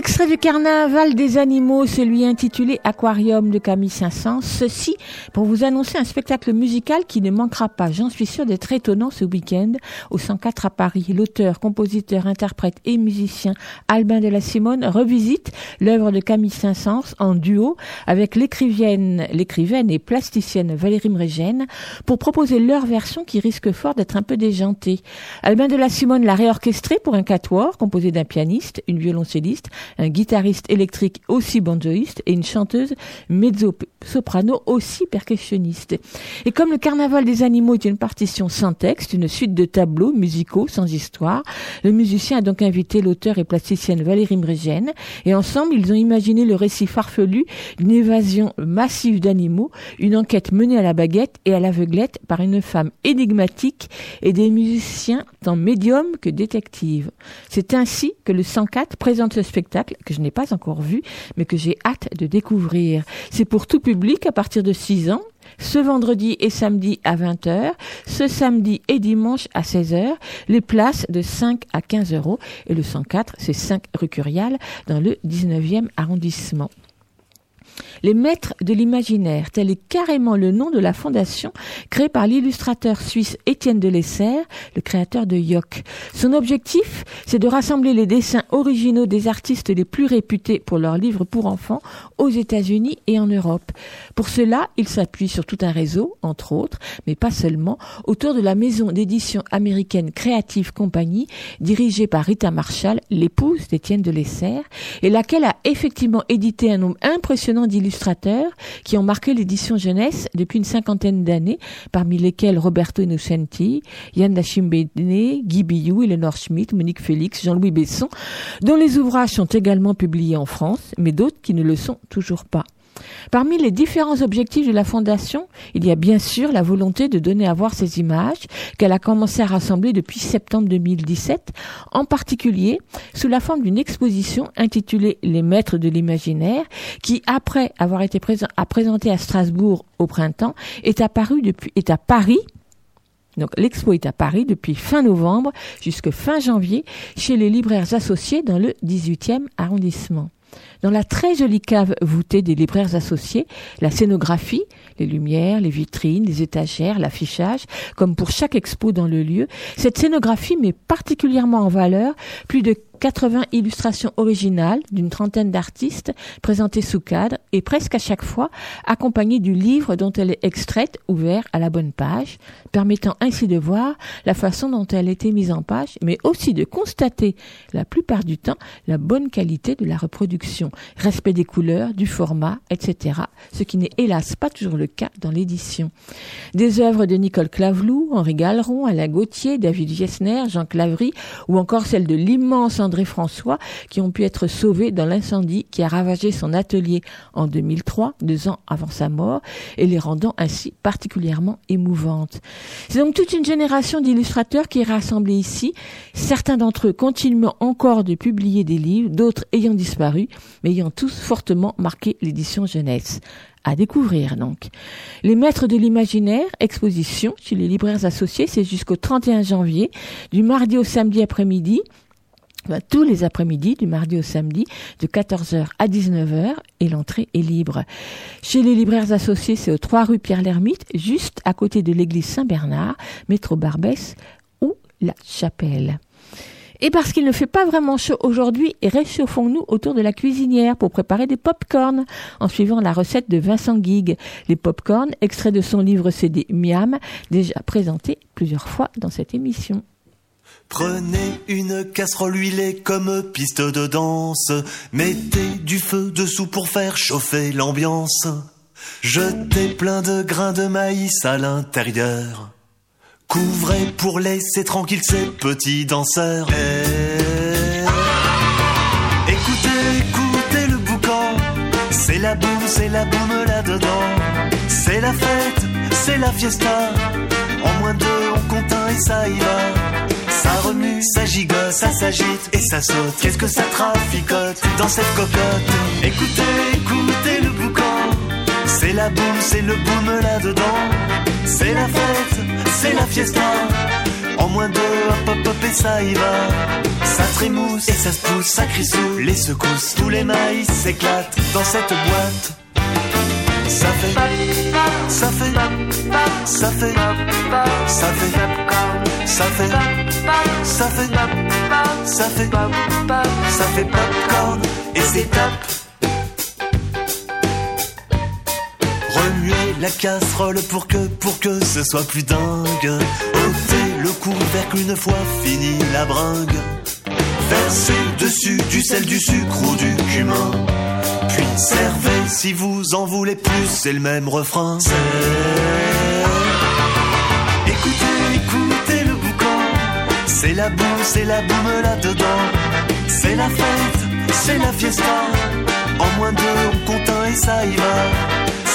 Extrait du Carnaval des animaux, celui intitulé Aquarium de Camille Saint-Saëns. Ceci pour vous annoncer un spectacle musical qui ne manquera pas, j'en suis sûre, d'être étonnant ce week-end au 104 à Paris. L'auteur, compositeur, interprète et musicien Albin de la Simone revisite l'œuvre de Camille Saint-Saëns en duo avec l'écrivaine, l'écrivaine et plasticienne Valérie Mrégène pour proposer leur version qui risque fort d'être un peu déjantée. Albin de la Simone l'a réorchestré pour un quatuor composé d'un pianiste, une violoncelliste, un guitariste électrique aussi banjoïste et une chanteuse mezzo-soprano aussi percussionniste. Et comme le carnaval des animaux est une partition sans texte, une suite de tableaux musicaux sans histoire, le musicien a donc invité l'auteur et plasticienne Valérie Mrégène et ensemble ils ont imaginé le récit farfelu d'une évasion massive d'animaux, une enquête menée à la baguette et à l'aveuglette par une femme énigmatique et des musiciens tant médiums que détectives. C'est ainsi que le 104 présente ce spectacle que je n'ai pas encore vu, mais que j'ai hâte de découvrir. C'est pour tout public à partir de 6 ans. Ce vendredi et samedi à 20h, ce samedi et dimanche à 16h, les places de 5 à 15 euros et le 104, c'est 5 rue Curial dans le 19e arrondissement. Les Maîtres de l'Imaginaire, tel est carrément le nom de la fondation créée par l'illustrateur suisse Étienne Delessert, le créateur de Yock. Son objectif, c'est de rassembler les dessins originaux des artistes les plus réputés pour leurs livres pour enfants aux États-Unis et en Europe. Pour cela, il s'appuie sur tout un réseau, entre autres, mais pas seulement, autour de la maison d'édition américaine Creative Company, dirigée par Rita Marshall, l'épouse d'Étienne Delessert, et laquelle a effectivement édité un nombre impressionnant d'illustrateurs qui ont marqué l'édition jeunesse depuis une cinquantaine d'années, parmi lesquels Roberto Innocenti, Yann Dachimbene, Guy Billou, Eleanor Schmidt, Monique Félix, Jean-Louis Besson, dont les ouvrages sont également publiés en France, mais d'autres qui ne le sont toujours pas. Parmi les différents objectifs de la Fondation, il y a bien sûr la volonté de donner à voir ces images qu'elle a commencé à rassembler depuis septembre 2017, en particulier sous la forme d'une exposition intitulée Les Maîtres de l'Imaginaire, qui, après avoir été présent, à présenter à Strasbourg au printemps, est apparue depuis, est à Paris donc l'expo est à Paris depuis fin novembre jusqu'à fin janvier chez les libraires associés dans le 18e arrondissement. Dans la très jolie cave voûtée des libraires associés, la scénographie, les lumières, les vitrines, les étagères, l'affichage, comme pour chaque expo dans le lieu, cette scénographie met particulièrement en valeur plus de 80 illustrations originales d'une trentaine d'artistes présentées sous cadre et presque à chaque fois accompagnées du livre dont elle est extraite ouvert à la bonne page, permettant ainsi de voir la façon dont elle a été mise en page, mais aussi de constater la plupart du temps la bonne qualité de la reproduction, respect des couleurs, du format, etc. Ce qui n'est hélas pas toujours le cas dans l'édition. Des œuvres de Nicole Clavelou, Henri Galeron, Alain Gauthier, David Gessner, Jean Clavry ou encore celle de l'immense André François qui ont pu être sauvés dans l'incendie qui a ravagé son atelier en 2003, deux ans avant sa mort, et les rendant ainsi particulièrement émouvantes. C'est donc toute une génération d'illustrateurs qui est rassemblée ici, certains d'entre eux continuant encore de publier des livres, d'autres ayant disparu, mais ayant tous fortement marqué l'édition jeunesse à découvrir donc. Les Maîtres de l'Imaginaire, exposition chez les libraires associés, c'est jusqu'au 31 janvier, du mardi au samedi après-midi, tous les après-midi, du mardi au samedi, de 14h à 19h, et l'entrée est libre. Chez les libraires associés, c'est au 3 rue Pierre-L'Ermite, juste à côté de l'église Saint-Bernard, métro Barbès ou La Chapelle. Et parce qu'il ne fait pas vraiment chaud aujourd'hui, réchauffons-nous autour de la cuisinière pour préparer des pop-corn en suivant la recette de Vincent Guigue. Les pop-corn, extraits de son livre CD Miam, déjà présenté plusieurs fois dans cette émission. Prenez une casserole huilée comme piste de danse. Mettez du feu dessous pour faire chauffer l'ambiance. Jetez plein de grains de maïs à l'intérieur. Couvrez pour laisser tranquille ces petits danseurs. Eh. Écoutez, écoutez le boucan. C'est la boum, c'est la boum là-dedans. C'est la fête, c'est la fiesta. En moins de deux, on compte un et ça y va. Ça gigote, ça s'agite et ça saute. Qu'est-ce que ça traficote dans cette cocotte? Écoutez, écoutez le boucan. C'est la boum, c'est le boum là-dedans. C'est la fête, c'est la fiesta. En moins de hop hop hop et ça y va. Ça trémousse et ça se pousse, ça crie sous les secousses. Tous les maïs s'éclatent dans cette boîte. Ça fait, ça fait, ça fait, ça fait, ça fait, ça fait, ça fait, ça fait popcorn et c'est top. Remuez la casserole pour que, pour que ce soit plus dingue. Ôtez le couvercle une fois fini la bringue. Versez dessus du sel, du sucre ou du cumin. Servez si vous en voulez plus, c'est le même refrain. Écoutez, écoutez le boucan. C'est la boum, c'est la boum là-dedans. C'est la fête, c'est la fiesta. En moins de deux, on compte un et ça y va.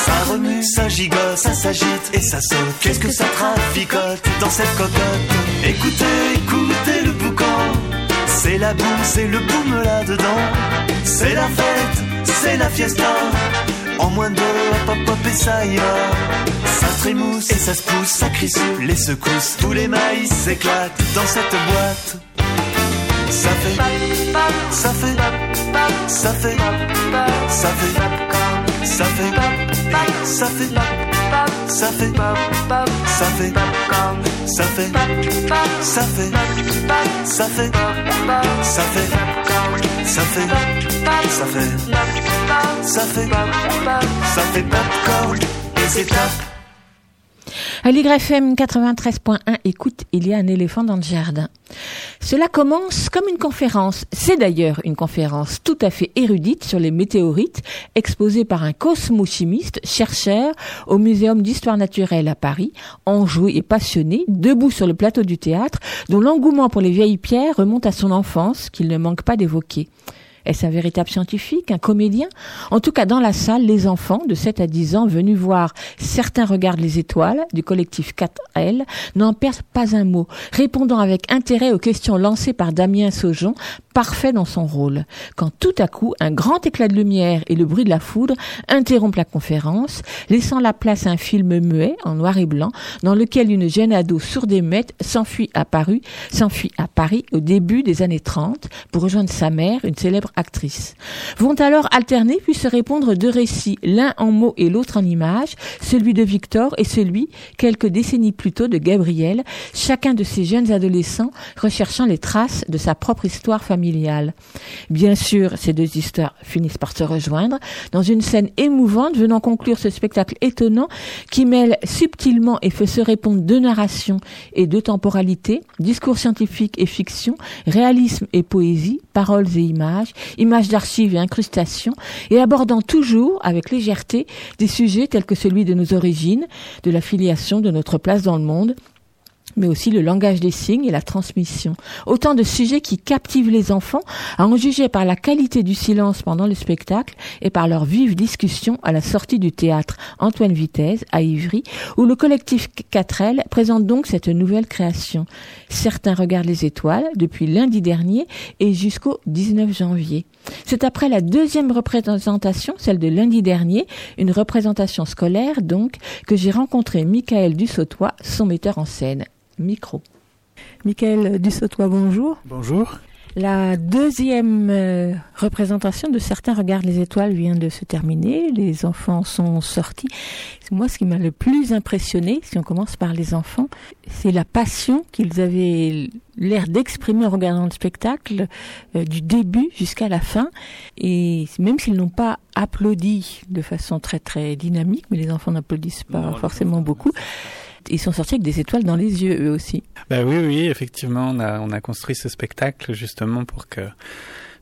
Ça remue, ça gigote, ça s'agite et ça saute. Qu'est-ce que ça traficote dans cette cocotte? Écoutez, écoutez le boucan. C'est la boum, c'est le boum là-dedans. C'est la fête, c'est la fiesta. En moins de hop hop hop et ça y va. Ça trémousse et ça se pousse, ça crie sous les secousses. Tous les maïs s'éclatent dans cette boîte. Ça fait, ça fait, ça fait, ça fait, ça fait, ça fait, ça fait, ça fait, ça fait, ça fait, ça fait, ça fait, ça fait, ça fait, ça fait, ça fait, ça fait popcorn et c'est top. À l'YFM 93.1, écoute, il y a un éléphant dans le jardin. Cela commence comme une conférence. C'est d'ailleurs une conférence tout à fait érudite sur les météorites, exposée par un cosmochimiste, chercheur au Muséum d'histoire naturelle à Paris, enjoué et passionné, debout sur le plateau du théâtre, dont l'engouement pour les vieilles pierres remonte à son enfance, qu'il ne manque pas d'évoquer. Est-ce un véritable scientifique, un comédien? En tout cas, dans la salle, les enfants de 7 à 10 ans venus voir Certains regardent les étoiles du collectif 4L n'en perdent pas un mot, répondant avec intérêt aux questions lancées par Damien Saujon, parfait dans son rôle. Quand tout à coup, un grand éclat de lumière et le bruit de la foudre interrompent la conférence, laissant la place à un film muet en noir et blanc dans lequel une jeune ado sourde et muette s'enfuit à Paris, s'enfuit à Paris au début des années 30 pour rejoindre sa mère, une célèbre actrice. Vont alors alterner puis se répondre deux récits, l'un en mots et l'autre en images, celui de Victor et celui, quelques décennies plus tôt, de Gabriel, chacun de ces jeunes adolescents recherchant les traces de sa propre histoire familiale. Bien sûr, ces deux histoires finissent par se rejoindre dans une scène émouvante venant conclure ce spectacle étonnant qui mêle subtilement et fait se répondre deux narrations et deux temporalités, discours scientifique et fiction, réalisme et poésie, paroles et images, images d'archives et incrustations, et abordant toujours avec légèreté des sujets tels que celui de nos origines, de la filiation, de notre place dans le monde, mais aussi le langage des signes et la transmission. Autant de sujets qui captivent les enfants, à en juger par la qualité du silence pendant le spectacle et par leur vive discussion à la sortie du théâtre Antoine Vitesse à Ivry, où le collectif 4L présente donc cette nouvelle création. Certains regardent les étoiles depuis lundi dernier et jusqu'au 19 janvier. C'est après la deuxième représentation, celle de lundi dernier, une représentation scolaire donc, que j'ai rencontré Michael Dussautois, son metteur en scène. Micro. Michael Dussautois, bonjour. Bonjour. La deuxième euh, représentation de Certains regardent les étoiles vient de se terminer. Les enfants sont sortis. Moi, ce qui m'a le plus impressionné, si on commence par les enfants, c'est la passion qu'ils avaient l'air d'exprimer en regardant le spectacle, euh, du début jusqu'à la fin. Et même s'ils n'ont pas applaudi de façon très très dynamique, mais les enfants n'applaudissent pas Non, forcément beaucoup, ils sont sortis avec des étoiles dans les yeux eux aussi. Bah oui, oui, effectivement, on a, on a construit ce spectacle justement pour que,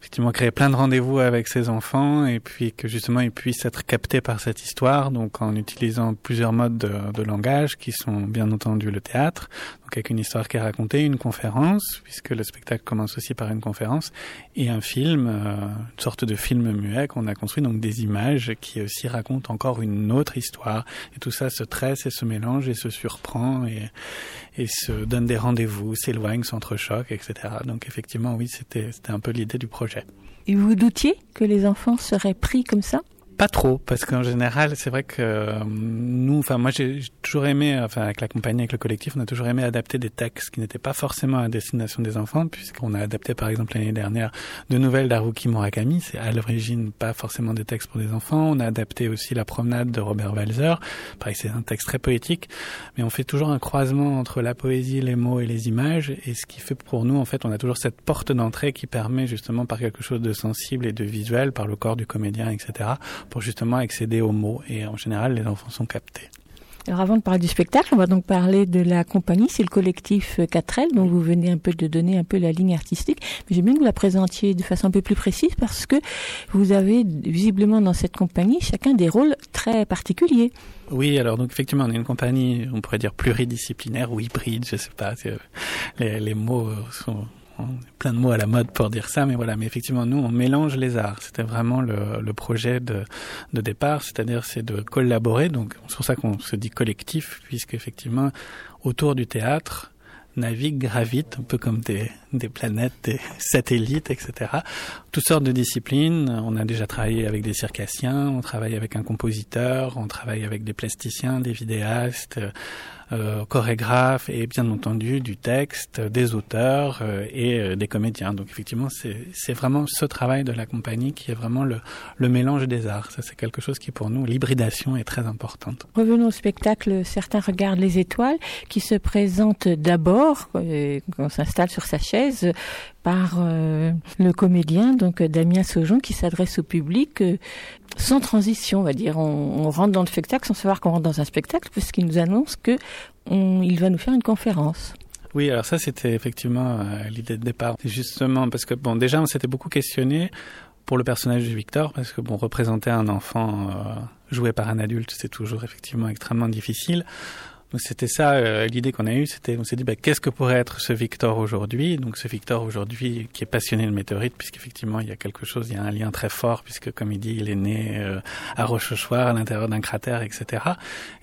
effectivement, créer plein de rendez-vous avec ces enfants et puis que justement ils puissent être captés par cette histoire, donc en utilisant plusieurs modes de, langage qui sont bien entendu le théâtre, donc avec une histoire qui est racontée, une conférence, puisque le spectacle commence aussi par une conférence, et un film, euh, une sorte de film muet qu'on a construit, donc des images qui aussi racontent encore une autre histoire. Et tout ça se tresse et se mélange et se surprend et, et se donne des rendez-vous, s'éloigne, s'entrechoque, etc. Donc effectivement, oui, c'était un peu l'idée du projet. Et vous doutiez que les enfants seraient pris comme ça? Pas trop, parce qu'en général, c'est vrai que euh, nous, enfin moi j'ai toujours aimé, enfin avec la compagnie, avec le collectif, on a toujours aimé adapter des textes qui n'étaient pas forcément à destination des enfants, puisqu'on a adapté par exemple l'année dernière deux nouvelles d'Haruki Murakami, c'est à l'origine pas forcément des textes pour des enfants. On a adapté aussi La promenade de Robert Walzer, pareil c'est un texte très poétique, mais on fait toujours un croisement entre la poésie, les mots et les images, et ce qui fait pour nous en fait on a toujours cette porte d'entrée qui permet justement par quelque chose de sensible et de visuel, par le corps du comédien, etc., pour justement accéder aux mots. Et en général, les enfants sont captés. Alors avant de parler du spectacle, on va donc parler de la compagnie, c'est le collectif 4L dont vous venez un peu de donner un peu la ligne artistique. Mais j'aime bien que vous la présentiez de façon un peu plus précise parce que vous avez visiblement dans cette compagnie chacun des rôles très particuliers. Oui, alors donc effectivement, on est une compagnie, on pourrait dire pluridisciplinaire ou hybride, je sais pas. euh, Les, les mots euh, sont plein de mots à la mode pour dire ça, mais voilà. Mais effectivement, nous, on mélange les arts. C'était vraiment le, projet de, départ, c'est-à-dire c'est de collaborer. Donc c'est pour ça qu'on se dit collectif, puisque effectivement, autour du théâtre naviguent, gravitent, un peu comme des, des planètes, des satellites, etc. Toutes sortes de disciplines. On a déjà travaillé avec des circassiens, on travaille avec un compositeur, on travaille avec des plasticiens, des vidéastes, euh, chorégraphes et bien entendu du texte, des auteurs euh, et euh, des comédiens. Donc effectivement, c'est vraiment ce travail de la compagnie qui est vraiment le, le mélange des arts. Ça, c'est quelque chose qui pour nous, l'hybridation est très importante. Revenons au spectacle Certains regardent les étoiles, qui se présente d'abord, euh, on s'installe sur sa chaise, par euh, le comédien, donc Damien Saujon, qui s'adresse au public euh, sans transition, on va dire. On, rentre dans le spectacle sans savoir qu'on rentre dans un spectacle, puisqu'il nous annonce que on, il va nous faire une conférence. Oui, alors ça c'était effectivement euh, l'idée de départ. Justement parce que bon, déjà on s'était beaucoup questionné pour le personnage de Victor, parce que bon, représenter un enfant euh, joué par un adulte, c'est toujours effectivement extrêmement difficile. Donc c'était ça euh, l'idée qu'on a eue, c'était on s'est dit bah, qu'est-ce que pourrait être ce Victor aujourd'hui? Donc ce Victor aujourd'hui qui est passionné de météorites, puisqu'effectivement il y a quelque chose, il y a un lien très fort, puisque comme il dit, il est né euh, à Rochechouart, à l'intérieur d'un cratère, etc.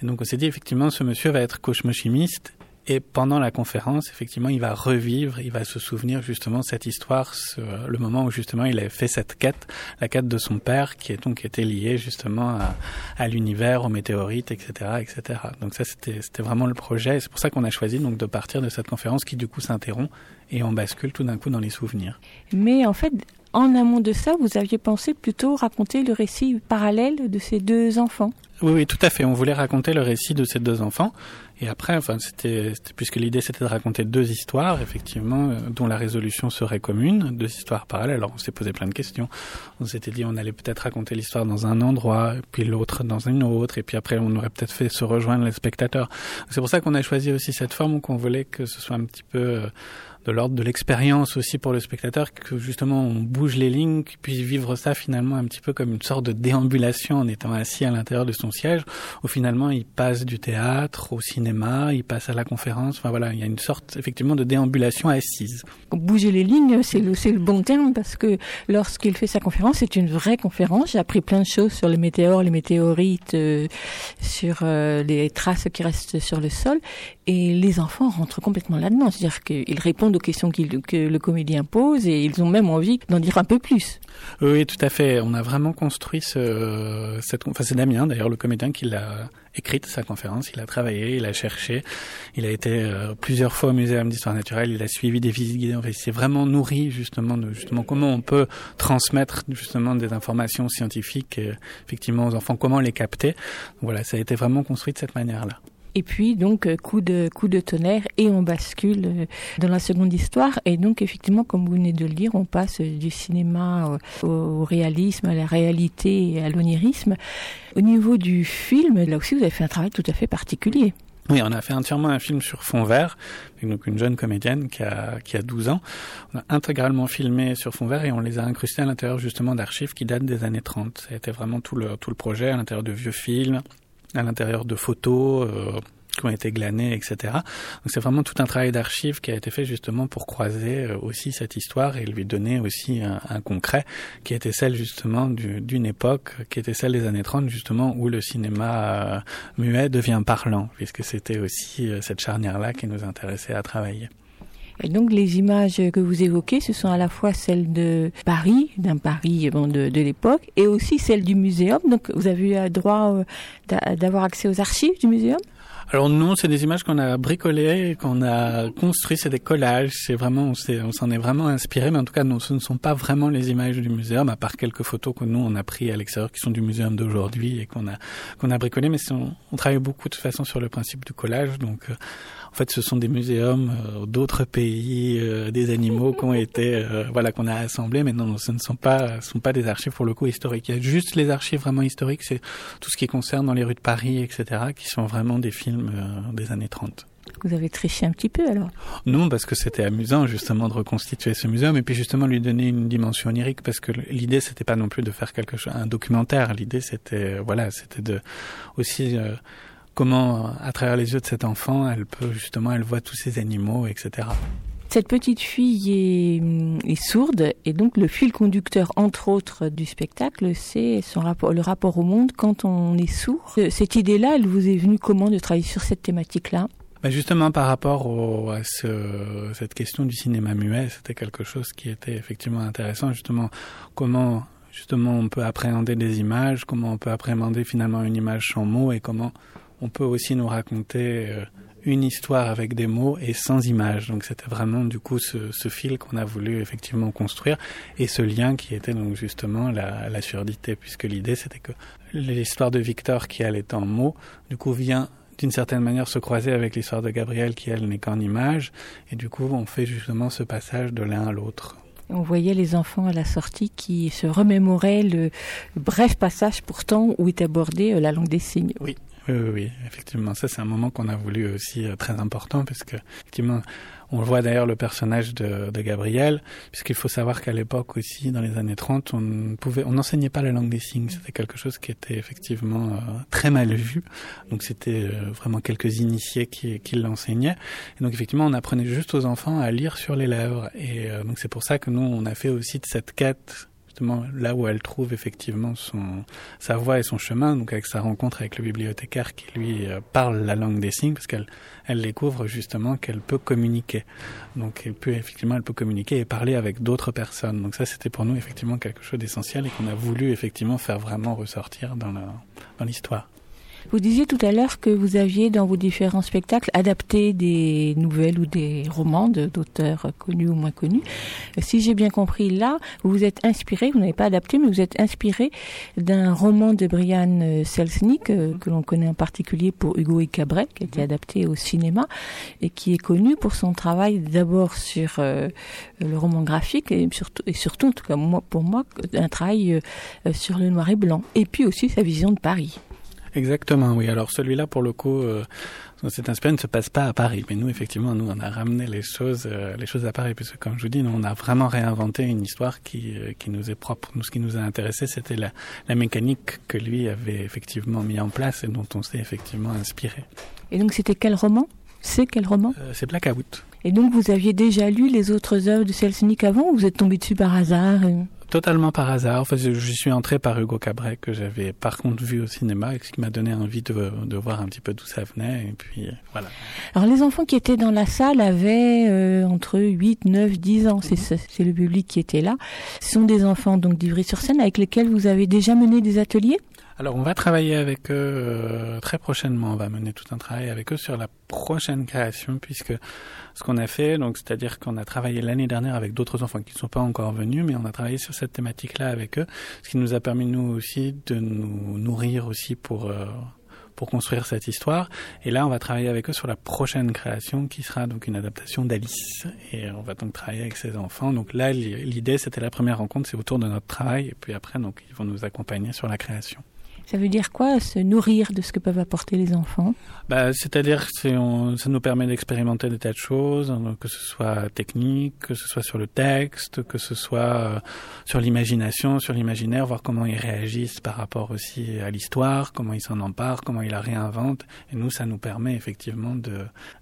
Et donc on s'est dit effectivement ce monsieur va être cauchemar-chimiste et pendant la conférence, effectivement, il va revivre, il va se souvenir justement cette histoire, ce, le moment où justement il a fait cette quête, la quête de son père, qui est donc était liée justement à, à l'univers, aux météorites, etc., etc. Donc ça, c'était c'était vraiment le projet. Et c'est pour ça qu'on a choisi donc de partir de cette conférence qui du coup s'interrompt et on bascule tout d'un coup dans les souvenirs. Mais en fait, en amont de ça, vous aviez pensé plutôt raconter le récit parallèle de ces deux enfants? Oui, oui, tout à fait. On voulait raconter le récit de ces deux enfants. Et après, enfin, c'était, puisque l'idée c'était de raconter deux histoires, effectivement, euh, dont la résolution serait commune, deux histoires parallèles. Alors, on s'est posé plein de questions. On s'était dit, on allait peut-être raconter l'histoire dans un endroit, puis l'autre dans une autre, et puis après, on aurait peut-être fait se rejoindre les spectateurs. C'est pour ça qu'on a choisi aussi cette forme, qu'on voulait que ce soit un petit peu euh, de l'ordre de l'expérience aussi pour le spectateur, que justement on bouge les lignes, qu'il puisse vivre ça finalement un petit peu comme une sorte de déambulation en étant assis à l'intérieur de son siège, où finalement il passe du théâtre au cinéma, il passe à la conférence, enfin voilà, il y a une sorte effectivement de déambulation assise. Bouger les lignes, c'est le, le bon terme parce que lorsqu'il fait sa conférence, c'est une vraie conférence. J'ai appris plein de choses sur les météores, les météorites, euh, sur euh, les traces qui restent sur le sol, et les enfants rentrent complètement là-dedans, c'est-à-dire qu'ils répondent aux questions qu que le comédien pose et ils ont même envie d'en dire un peu plus. Oui, tout à fait. On a vraiment construit ce, cette, enfin c'est Damien d'ailleurs le comédien qui l'a écrite sa conférence. Il a travaillé, il a cherché, il a été euh, plusieurs fois au muséum d'histoire naturelle, il a suivi des visites guidées. Il s'est vraiment nourri justement de justement comment on peut transmettre justement des informations scientifiques euh, effectivement aux enfants, comment les capter. Voilà, ça a été vraiment construit de cette manière-là. Et puis donc coup de coup de tonnerre et on bascule dans la seconde histoire et donc effectivement comme vous venez de le dire on passe du cinéma au, réalisme à la réalité et à l'onirisme au niveau du film là aussi vous avez fait un travail tout à fait particulier oui, on a fait entièrement un film sur fond vert, avec donc une jeune comédienne qui a, qui a 12 ans. On a intégralement filmé sur fond vert et on les a incrustés à l'intérieur justement d'archives qui datent des années 30. Ça a été vraiment tout le, tout le projet à l'intérieur de vieux films, à l'intérieur de photos euh, qui ont été glanées, etc. Donc c'est vraiment tout un travail d'archives qui a été fait justement pour croiser euh, aussi cette histoire et lui donner aussi un, concret qui était celle justement d'une époque qui était celle des années 30 justement où le cinéma euh, muet devient parlant puisque c'était aussi euh, cette charnière-là qui nous intéressait à travailler. Et donc les images que vous évoquez, ce sont à la fois celles de Paris, d'un Paris de, l'époque, et aussi celles du muséum. Donc vous avez eu droit d'avoir accès aux archives du muséum? Alors non, c'est des images qu'on a bricolées, qu'on a construit, c'est des collages. C'est vraiment, on s'en est, vraiment inspiré, mais en tout cas, ce ne sont pas vraiment les images du muséum, à part quelques photos que nous on a pris à l'extérieur, qui sont du muséum d'aujourd'hui et qu'on a qu'on a bricolé. Mais on, on travaille beaucoup de toute façon sur le principe du collage, donc. En fait, ce sont des muséums euh, d'autres pays, euh, des animaux été, euh, voilà, qu'on a assemblés. Mais non, ce ne sont pas, ce sont pas des archives pour le coup historiques. Il y a juste les archives vraiment historiques, c'est tout ce qui concerne dans les rues de Paris, etc., qui sont vraiment des films des années 30. Vous avez triché un petit peu alors Non, parce que c'était amusant justement de reconstituer ce muséum et puis justement lui donner une dimension onirique parce que l'idée c'était pas non plus de faire quelque chose, un documentaire. L'idée c'était, voilà, c'était de aussi euh, comment, à travers les yeux de cet enfant, elle peut justement, elle voit tous ces animaux, etc. Cette petite fille est, est sourde et donc le fil conducteur, entre autres, du spectacle, c'est son rapport, le rapport au monde quand on est sourd. Cette idée-là, elle vous est venue comment de travailler sur cette thématique-là? Bah justement par rapport au, à ce, cette question du cinéma muet, c'était quelque chose qui était effectivement intéressant. Justement, comment justement on peut appréhender des images, comment on peut appréhender finalement une image sans mots et comment on peut aussi nous raconter euh, une histoire avec des mots et sans images. Donc c'était vraiment du coup ce, ce fil qu'on a voulu effectivement construire et ce lien qui était donc justement la, la surdité, puisque l'idée c'était que l'histoire de Victor qui elle est en mots, du coup vient d'une certaine manière se croiser avec l'histoire de Gabriel qui elle n'est qu'en images et du coup on fait justement ce passage de l'un à l'autre. On voyait les enfants à la sortie qui se remémoraient le bref passage pourtant où est abordée euh, la langue des signes. Oui, oui, oui, effectivement. Ça, c'est un moment qu'on a voulu aussi euh, très important parce que, effectivement, on voit d'ailleurs le personnage de, Gabriel, puisqu'il faut savoir qu'à l'époque aussi, dans les années 30, on pouvait, on n'enseignait pas la langue des signes. C'était quelque chose qui était effectivement euh, très mal vu. Donc c'était euh, vraiment quelques initiés qui, qui l'enseignaient. Et donc effectivement, on apprenait juste aux enfants à lire sur les lèvres. Et donc c'est pour ça que nous, on a fait aussi de cette quête justement là où elle trouve effectivement son sa voie et son chemin donc avec sa rencontre avec le bibliothécaire qui lui euh, parle la langue des signes parce qu'elle elle découvre justement qu'elle peut communiquer. Donc elle peut effectivement elle peut communiquer et parler avec d'autres personnes. Donc ça c'était pour nous effectivement quelque chose d'essentiel et qu'on a voulu effectivement faire vraiment ressortir dans l'histoire Vous disiez tout à l'heure que vous aviez dans vos différents spectacles adapté des nouvelles ou des romans d'auteurs connus ou moins connus. Si j'ai bien compris, là, vous vous êtes inspiré, vous n'avez pas adapté, mais vous êtes inspiré d'un roman de Brian Selznick, euh, que l'on connaît en particulier pour Hugo et Cabret, qui a été adapté au cinéma et qui est connu pour son travail d'abord sur euh, le roman graphique et surtout, et surtout, en tout cas pour moi, un travail euh, sur le noir et blanc. Et puis aussi sa vision de Paris. Exactement, oui. Alors celui-là, pour le coup, euh, cet inspiré ne se passe pas à Paris, mais nous, effectivement, nous, on a ramené les choses, euh, les choses à Paris, puisque comme je vous dis, nous, on a vraiment réinventé une histoire qui, euh, qui nous est propre. Nous, ce qui nous a intéressé, c'était la, la mécanique que lui avait effectivement mis en place et dont on s'est effectivement inspiré. Et donc c'était quel roman? C'est quel roman Euh, c'est Blackout. Et donc vous aviez déjà lu les autres œuvres de Selznick avant ou vous êtes tombé dessus par hasard Totalement par hasard. Enfin, je je suis entré par Hugo Cabret que j'avais par contre vu au cinéma et ce qui m'a donné envie de, de voir un petit peu d'où ça venait. Et puis euh, voilà. Alors les enfants qui étaient dans la salle avaient euh, entre 8, 9, 10 ans. C'est le public qui était là. Ce sont des enfants donc d'Ivry-sur-Seine avec lesquels vous avez déjà mené des ateliers? Alors, on va travailler avec eux euh, très prochainement. On va mener tout un travail avec eux sur la prochaine création, puisque ce qu'on a fait, donc, c'est-à-dire qu'on a travaillé l'année dernière avec d'autres enfants qui ne sont pas encore venus, mais on a travaillé sur cette thématique-là avec eux, ce qui nous a permis nous aussi de nous nourrir aussi pour euh, pour construire cette histoire. Et là, on va travailler avec eux sur la prochaine création qui sera donc une adaptation d'Alice. Et on va donc travailler avec ces enfants. Donc là, li- l'idée, c'était la première rencontre, c'est autour de notre travail. Et puis après, donc, ils vont nous accompagner sur la création. Ça veut dire quoi Se nourrir de ce que peuvent apporter les enfants? Bah, c'est-à-dire que ça nous permet d'expérimenter des tas de choses, hein, que ce soit technique, que ce soit sur le texte, que ce soit euh, sur l'imagination, sur l'imaginaire, voir comment ils réagissent par rapport aussi à l'histoire, comment ils s'en emparent, comment ils la réinventent. Et nous, ça nous permet effectivement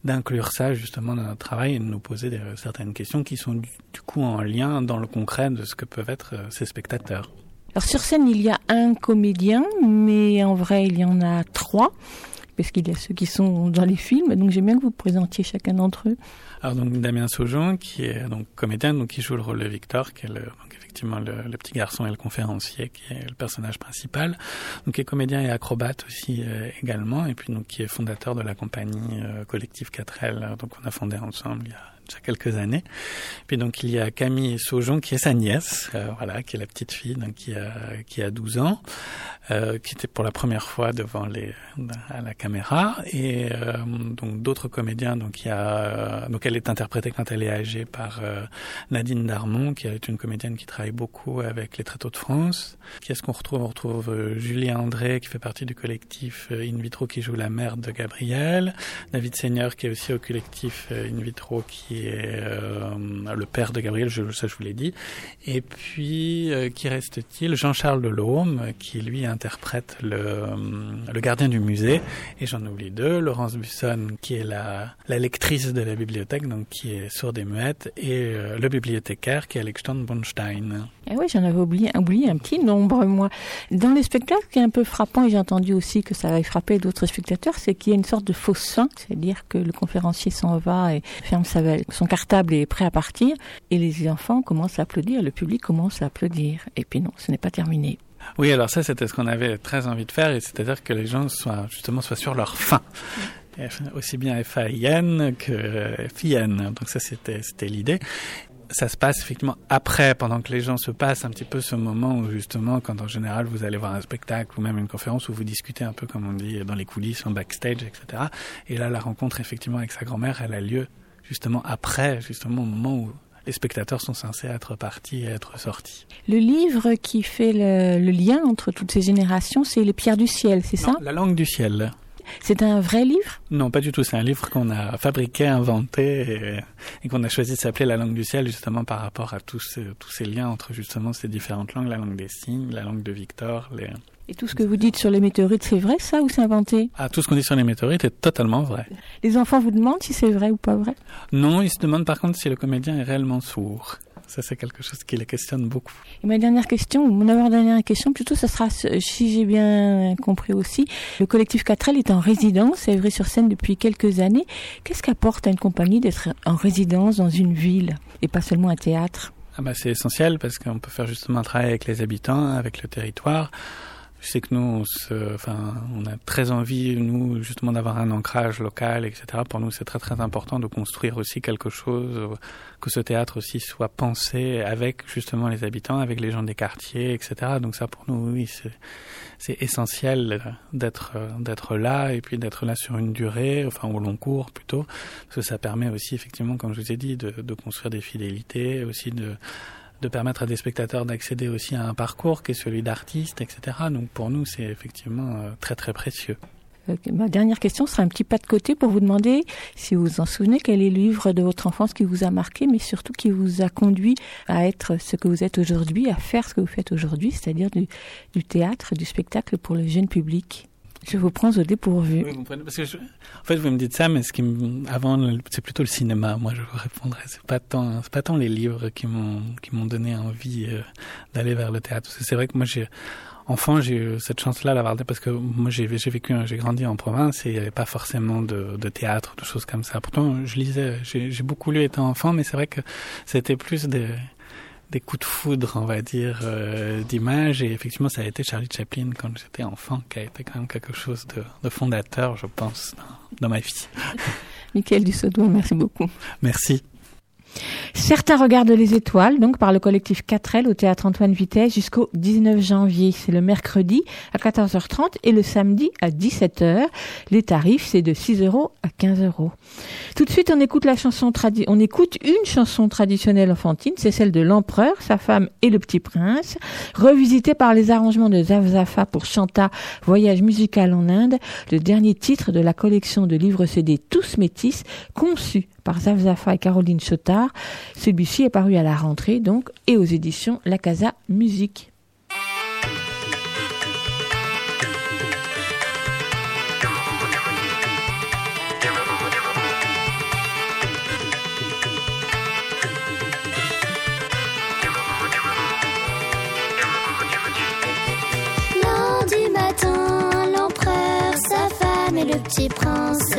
d'inclure ça justement dans notre travail et de nous poser certaines questions qui sont du, du coup en lien dans le concret de ce que peuvent être euh, ces spectateurs. Alors sur scène, il y a un comédien, mais en vrai, il y en a trois, parce qu'il y a ceux qui sont dans les films. Donc j'aime bien que vous présentiez chacun d'entre eux. Alors donc Damien Saujon, qui est donc comédien, donc qui joue le rôle de Victor, qui est le, effectivement le, le petit garçon et le conférencier, qui est le personnage principal, donc qui est comédien et acrobate aussi euh, également, et puis donc qui est fondateur de la compagnie euh, collective 4L, donc on a fondé ensemble il y a déjà quelques années. Puis donc il y a Camille Saujon qui est sa nièce, euh, voilà, qui est la petite fille, donc qui a qui a 12 ans, euh, qui était pour la première fois devant les à la caméra, et euh, donc d'autres comédiens, donc il y a donc elle est interprétée quand elle est âgée par Nadine Darmon, qui est une comédienne qui travaille beaucoup avec les Tréteaux de France. Qui est-ce qu'on retrouve? On retrouve Julien André, qui fait partie du collectif In Vitro, qui joue la mère de Gabriel. David Seigneur, qui est aussi au collectif In Vitro, qui est euh, le père de Gabriel, je, ça je vous l'ai dit. Et puis, euh, qui reste-t-il? Jean-Charles Delhomme, qui lui interprète le, euh, le gardien du musée. Et j'en oublie deux, Laurence Busson, qui est la, lectrice de la bibliothèque, donc qui est sourde et muette, et le bibliothécaire, qui est Alexandre Bonstein. Eh oui, j'en avais oublié, un petit nombre, moi. Dans les spectacles, ce qui est un peu frappant, et j'ai entendu aussi que ça va frapper d'autres spectateurs, c'est qu'il y a une sorte de fausse fin, c'est-à-dire que le conférencier s'en va et ferme sa, son cartable est prêt à partir, et les enfants commencent à applaudir, le public commence à applaudir. Et puis non, ce n'est pas terminé. Oui, alors ça, c'était ce qu'on avait très envie de faire, et c'est-à-dire que les gens soient justement soient sur leur faim. Aussi bien F-A-I-N que F-I-N. Donc ça, c'était c'était l'idée. Ça se passe effectivement après, pendant que les gens se passent un petit peu ce moment où justement, quand en général vous allez voir un spectacle ou même une conférence où vous discutez un peu comme on dit dans les coulisses, en backstage, etc. Et là, la rencontre effectivement avec sa grand-mère, elle a lieu justement après, justement au moment où les spectateurs sont censés être partis et être sortis. Le livre qui fait le, le lien entre toutes ces générations, c'est Les Pierres du Ciel, c'est ça? La langue du ciel. C'est un vrai livre? Non, pas du tout. C'est un livre qu'on a fabriqué, inventé et, et qu'on a choisi de s'appeler La langue du ciel justement par rapport à tous ces, tous ces liens entre justement ces différentes langues, la langue des signes, la langue de Victor, les... Et tout ce que vous dites sur les météorites, c'est vrai ça ou c'est inventé? Ah, tout ce qu'on dit sur les météorites est totalement vrai. Les enfants vous demandent si c'est vrai ou pas vrai? Non, ils se demandent par contre si le comédien est réellement sourd. Ça, c'est quelque chose qui les questionne beaucoup. Et ma dernière question, ou mon avant-dernière question, plutôt, ce sera, si j'ai bien compris aussi, le collectif 4L est en résidence à Évry-sur-Seine depuis quelques années. Qu'est-ce qu'apporte à une compagnie d'être en résidence dans une ville et pas seulement un théâtre? Ah bah, c'est essentiel parce qu'on peut faire justement un travail avec les habitants, avec le territoire. Je sais que nous, on, se, enfin, on a très envie, nous, justement, d'avoir un ancrage local, etc. Pour nous, c'est très très important de construire aussi quelque chose, que ce théâtre aussi soit pensé avec justement les habitants, avec les gens des quartiers, etc. Donc ça, pour nous, oui, c'est essentiel d'être d'être là et puis d'être là sur une durée, enfin au long cours plutôt, parce que ça permet aussi effectivement, comme je vous ai dit, de, de construire des fidélités, aussi de de permettre à des spectateurs d'accéder aussi à un parcours qui est celui d'artiste, etc. Donc pour nous, c'est effectivement euh, très très précieux. Ma dernière question sera un petit pas de côté pour vous demander si vous vous en souvenez quel est le livre de votre enfance qui vous a marqué, mais surtout qui vous a conduit à être ce que vous êtes aujourd'hui, à faire ce que vous faites aujourd'hui, c'est-à-dire du théâtre, du spectacle pour le jeune public? Je vous prends au dépourvu. Oui, vous comprenez Parce que je- en fait, vous me dites ça, mais ce qui me- avant, c'est plutôt le cinéma. Moi, je vous répondrais. C'est pas tant, pas tant les livres qui m'ont donné envie euh, d'aller vers le théâtre. C'est vrai que moi, j'ai enfant, j'ai eu cette chance-là d'avoir parce que moi, j'ai vécu, j'ai grandi en province et il n'y avait pas forcément de, de théâtre, de choses comme ça. Pourtant, je lisais, j'ai beaucoup lu étant enfant, mais c'est vrai que c'était plus des des coups de foudre, on va dire, euh, d'image. Et effectivement, ça a été Charlie Chaplin quand j'étais enfant, qui a été quand même quelque chose de, de fondateur, je pense, dans, dans ma vie. Michael Dussaudois, merci beaucoup. Merci. Certains regardent les étoiles, donc par le collectif 4L au théâtre Antoine Vitesse jusqu'au 19 janvier. C'est le mercredi à 14h30 et le samedi à 17h. Les tarifs, c'est de 6 euros à 15 euros. Tout de suite, on écoute la chanson tradi on écoute une chanson traditionnelle enfantine, c'est celle de l'empereur, sa femme et le petit prince, revisitée par les arrangements de Zafzafa pour Chanta, voyage musical en Inde, le dernier titre de la collection de livres CD Tous Métis, conçu par Zafzafa et Caroline Chotard. Celui-ci est paru à la rentrée, donc, et aux éditions La Casa Musique. Lundi matin, l'empereur, sa femme et le petit prince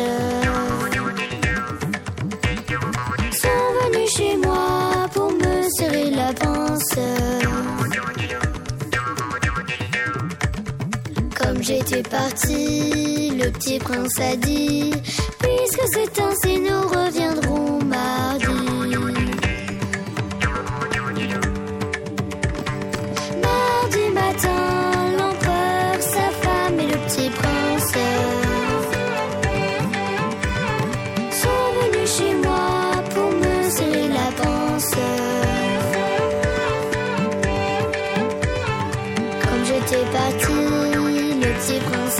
j'étais parti, le petit prince a dit Puisque c'est ainsi, nous reviendrons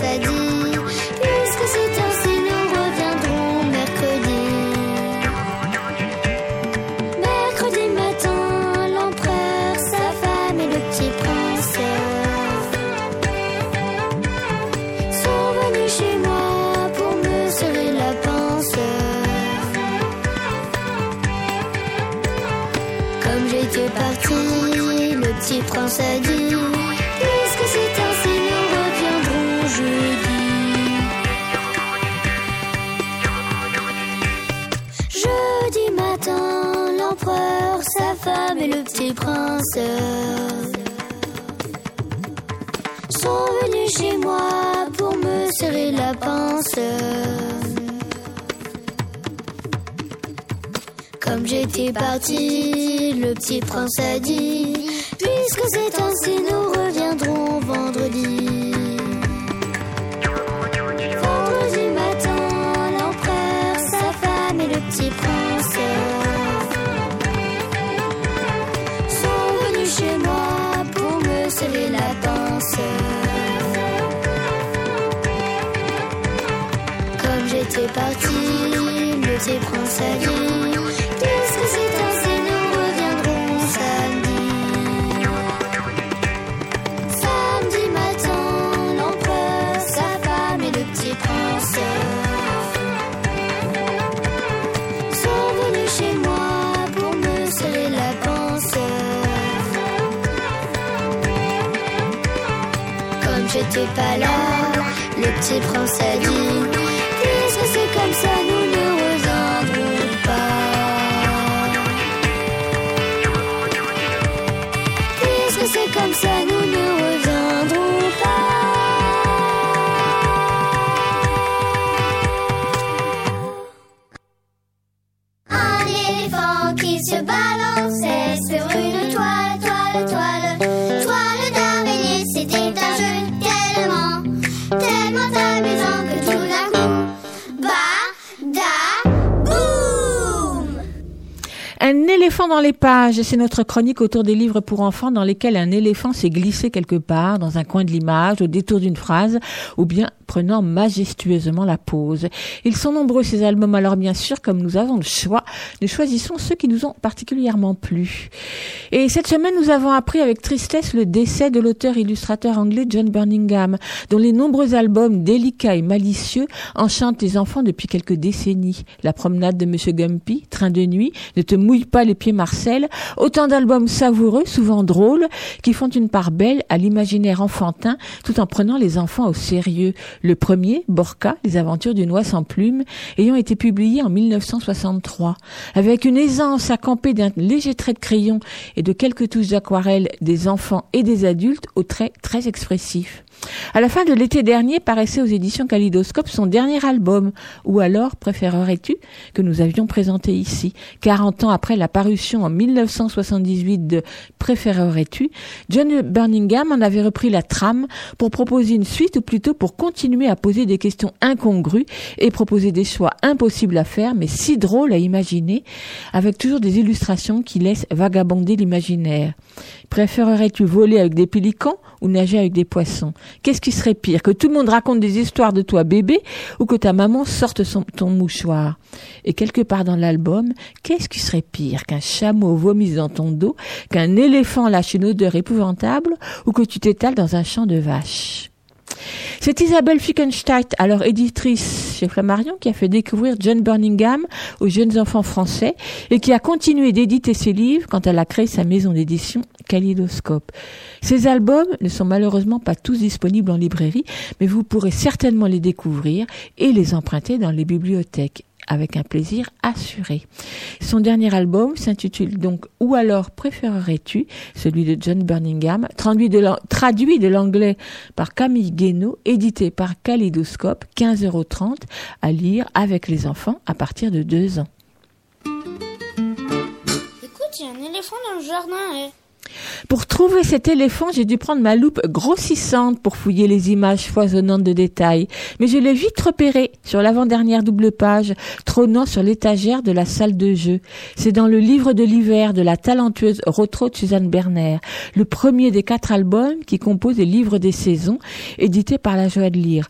petit prince a dit les sont venus chez moi pour me serrer la pince. Comme j'étais parti, le petit prince a dit, puisque c'est un nous J'étais parti, le petit prince a dit, puisque c'est ainsi, nous reviendrons samedi. Samedi matin, l'empereur, sa femme et le petit prince sont venus chez moi pour me serrer la pince. Comme j'étais pas là, le petit prince a dit, Un éléphant dans les pages, c'est notre chronique autour des livres pour enfants dans lesquels un éléphant s'est glissé quelque part dans un coin de l'image, au détour d'une phrase, ou bien prenant majestueusement la pose. Ils sont nombreux ces albums, alors bien sûr, comme nous avons le choix, nous choisissons ceux qui nous ont particulièrement plu. Et cette semaine, nous avons appris avec tristesse le décès de l'auteur-illustrateur anglais John Burningham, dont les nombreux albums délicats et malicieux enchantent les enfants depuis quelques décennies. La promenade de Monsieur Gumpy, Train de nuit, Ne te mouille pas les pieds Marcel, autant d'albums savoureux, souvent drôles, qui font une part belle à l'imaginaire enfantin, tout en prenant les enfants au sérieux. Le premier, Borka, Les aventures d'une oie sans plume, ayant été publié en 1963. Avec une aisance à camper d'un léger trait de crayon et de quelques touches d'aquarelle des enfants et des adultes aux traits très expressifs. À la fin de l'été dernier paraissait aux éditions Kalidoscope son dernier album, ou alors préférerais-tu, que nous avions présenté ici. 40 ans après la parution en 1978 de Préférerais-tu, John Burningham en avait repris la trame pour proposer une suite, ou plutôt pour continuer à poser des questions incongrues et proposer des choix impossibles à faire, mais si drôles à imaginer, avec toujours des illustrations qui laissent vagabonder l'imaginaire. Préférerais-tu voler avec des pélicans ou nager avec des poissons? Qu'est-ce qui serait pire Que tout le monde raconte des histoires de toi bébé ou que ta maman sorte son, ton mouchoir? Et quelque part dans l'album, qu'est-ce qui serait pire Qu'un chameau vomisse dans ton dos Qu'un éléphant lâche une odeur épouvantable Ou que tu t'étales dans un champ de vaches c'est Isabelle Fickenstein, alors éditrice chez Flammarion, qui a fait découvrir John Burningham aux jeunes enfants français et qui a continué d'éditer ses livres quand elle a créé sa maison d'édition Kalidoscope. Ces albums ne sont malheureusement pas tous disponibles en librairie, mais vous pourrez certainement les découvrir et les emprunter dans les bibliothèques avec un plaisir assuré. Son dernier album s'intitule donc Ou alors préférerais-tu, celui de John Burningham, traduit de l'anglais par Camille Guénaud, édité par Kalidoscope, 15,30 euros à lire avec les enfants à partir de 2 ans. Écoute, il y a un éléphant dans le jardin. eh. Pour trouver cet éléphant, j'ai dû prendre ma loupe grossissante pour fouiller les images foisonnantes de détails. Mais je l'ai vite repéré sur l'avant-dernière double page, trônant sur l'étagère de la salle de jeu. C'est dans le livre de l'hiver de la talentueuse Rotro de Suzanne Berner, le premier des quatre albums qui composent les livres des saisons, édité par la joie de lire.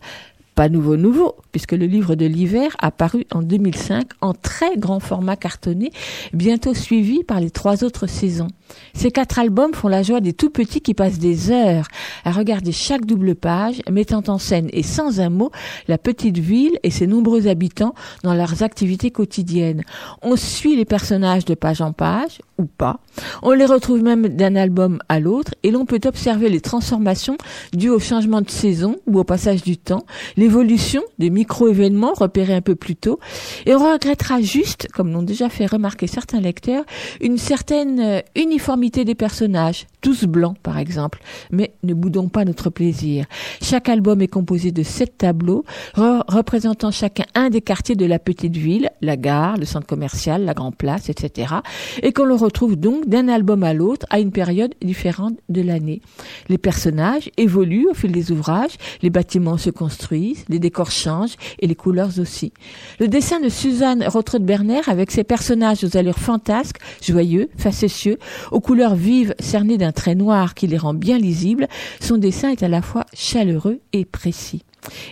Pas nouveau nouveau, puisque le livre de l'hiver a paru en 2005 en très grand format cartonné, bientôt suivi par les trois autres saisons. Ces quatre albums font la joie des tout petits qui passent des heures à regarder chaque double page, mettant en scène et sans un mot la petite ville et ses nombreux habitants dans leurs activités quotidiennes. On suit les personnages de page en page, ou pas. On les retrouve même d'un album à l'autre et l'on peut observer les transformations dues au changement de saison ou au passage du temps, l'évolution des micro-événements repérés un peu plus tôt, et on regrettera juste, comme l'ont déjà fait remarquer certains lecteurs, une certaine euh, uniformité des personnages, tous blancs par exemple. Mais ne boudons pas notre plaisir. Chaque album est composé de sept tableaux re- représentant chacun un des quartiers de la petite ville, la gare, le centre commercial, la grande place, etc. Et qu'on le retrouve donc d'un album à l'autre à une période différente de l'année. Les personnages évoluent au fil des ouvrages, les bâtiments se construisent, les décors changent et les couleurs aussi. Le dessin de Suzanne Rotrud-Berner avec ses personnages aux allures fantasques, joyeux, facétieux, aux couleurs vives cernées d'un noir qui les rend bien lisibles, son dessin est à la fois chaleureux et précis.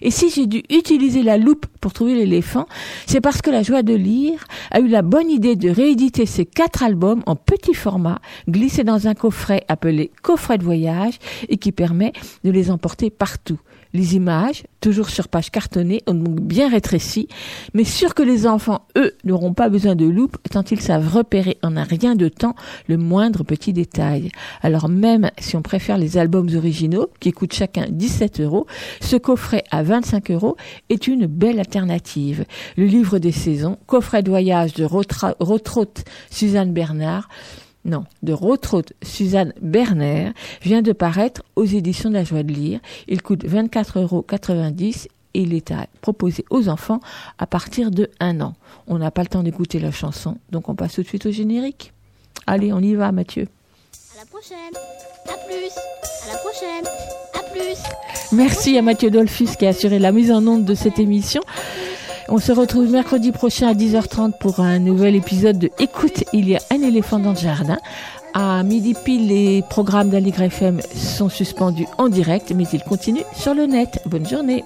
Et si j'ai dû utiliser la loupe pour trouver l'éléphant, c'est parce que la joie de lire a eu la bonne idée de rééditer ces quatre albums en petit format, glissés dans un coffret appelé coffret de voyage et qui permet de les emporter partout. Les images, toujours sur page cartonnée, ont donc bien rétréci, mais sûr que les enfants, eux, n'auront pas besoin de loupe tant ils savent repérer en un rien de temps le moindre petit détail. Alors même si on préfère les albums originaux, qui coûtent chacun 17 euros, ce coffret à 25 euros est une belle alternative. Le livre des saisons, coffret de voyage de Rotraute Suzanne Bernard, non, de Rotraute Suzanne Berner vient de paraître aux éditions de la joie de lire. Il coûte 24,90 euros et il est à proposer aux enfants à partir de un an. On n'a pas le temps d'écouter la chanson, donc on passe tout de suite au générique. Allez, on y va, Mathieu. À la prochaine. À plus. À la prochaine. À plus. Merci à Mathieu Dolphus qui a assuré la mise en onde de cette émission. On se retrouve mercredi prochain à 10h30 pour un nouvel épisode de Écoute, il y a un éléphant dans le jardin. À midi pile, les programmes d'Aligre FM sont suspendus en direct, mais ils continuent sur le net. Bonne journée.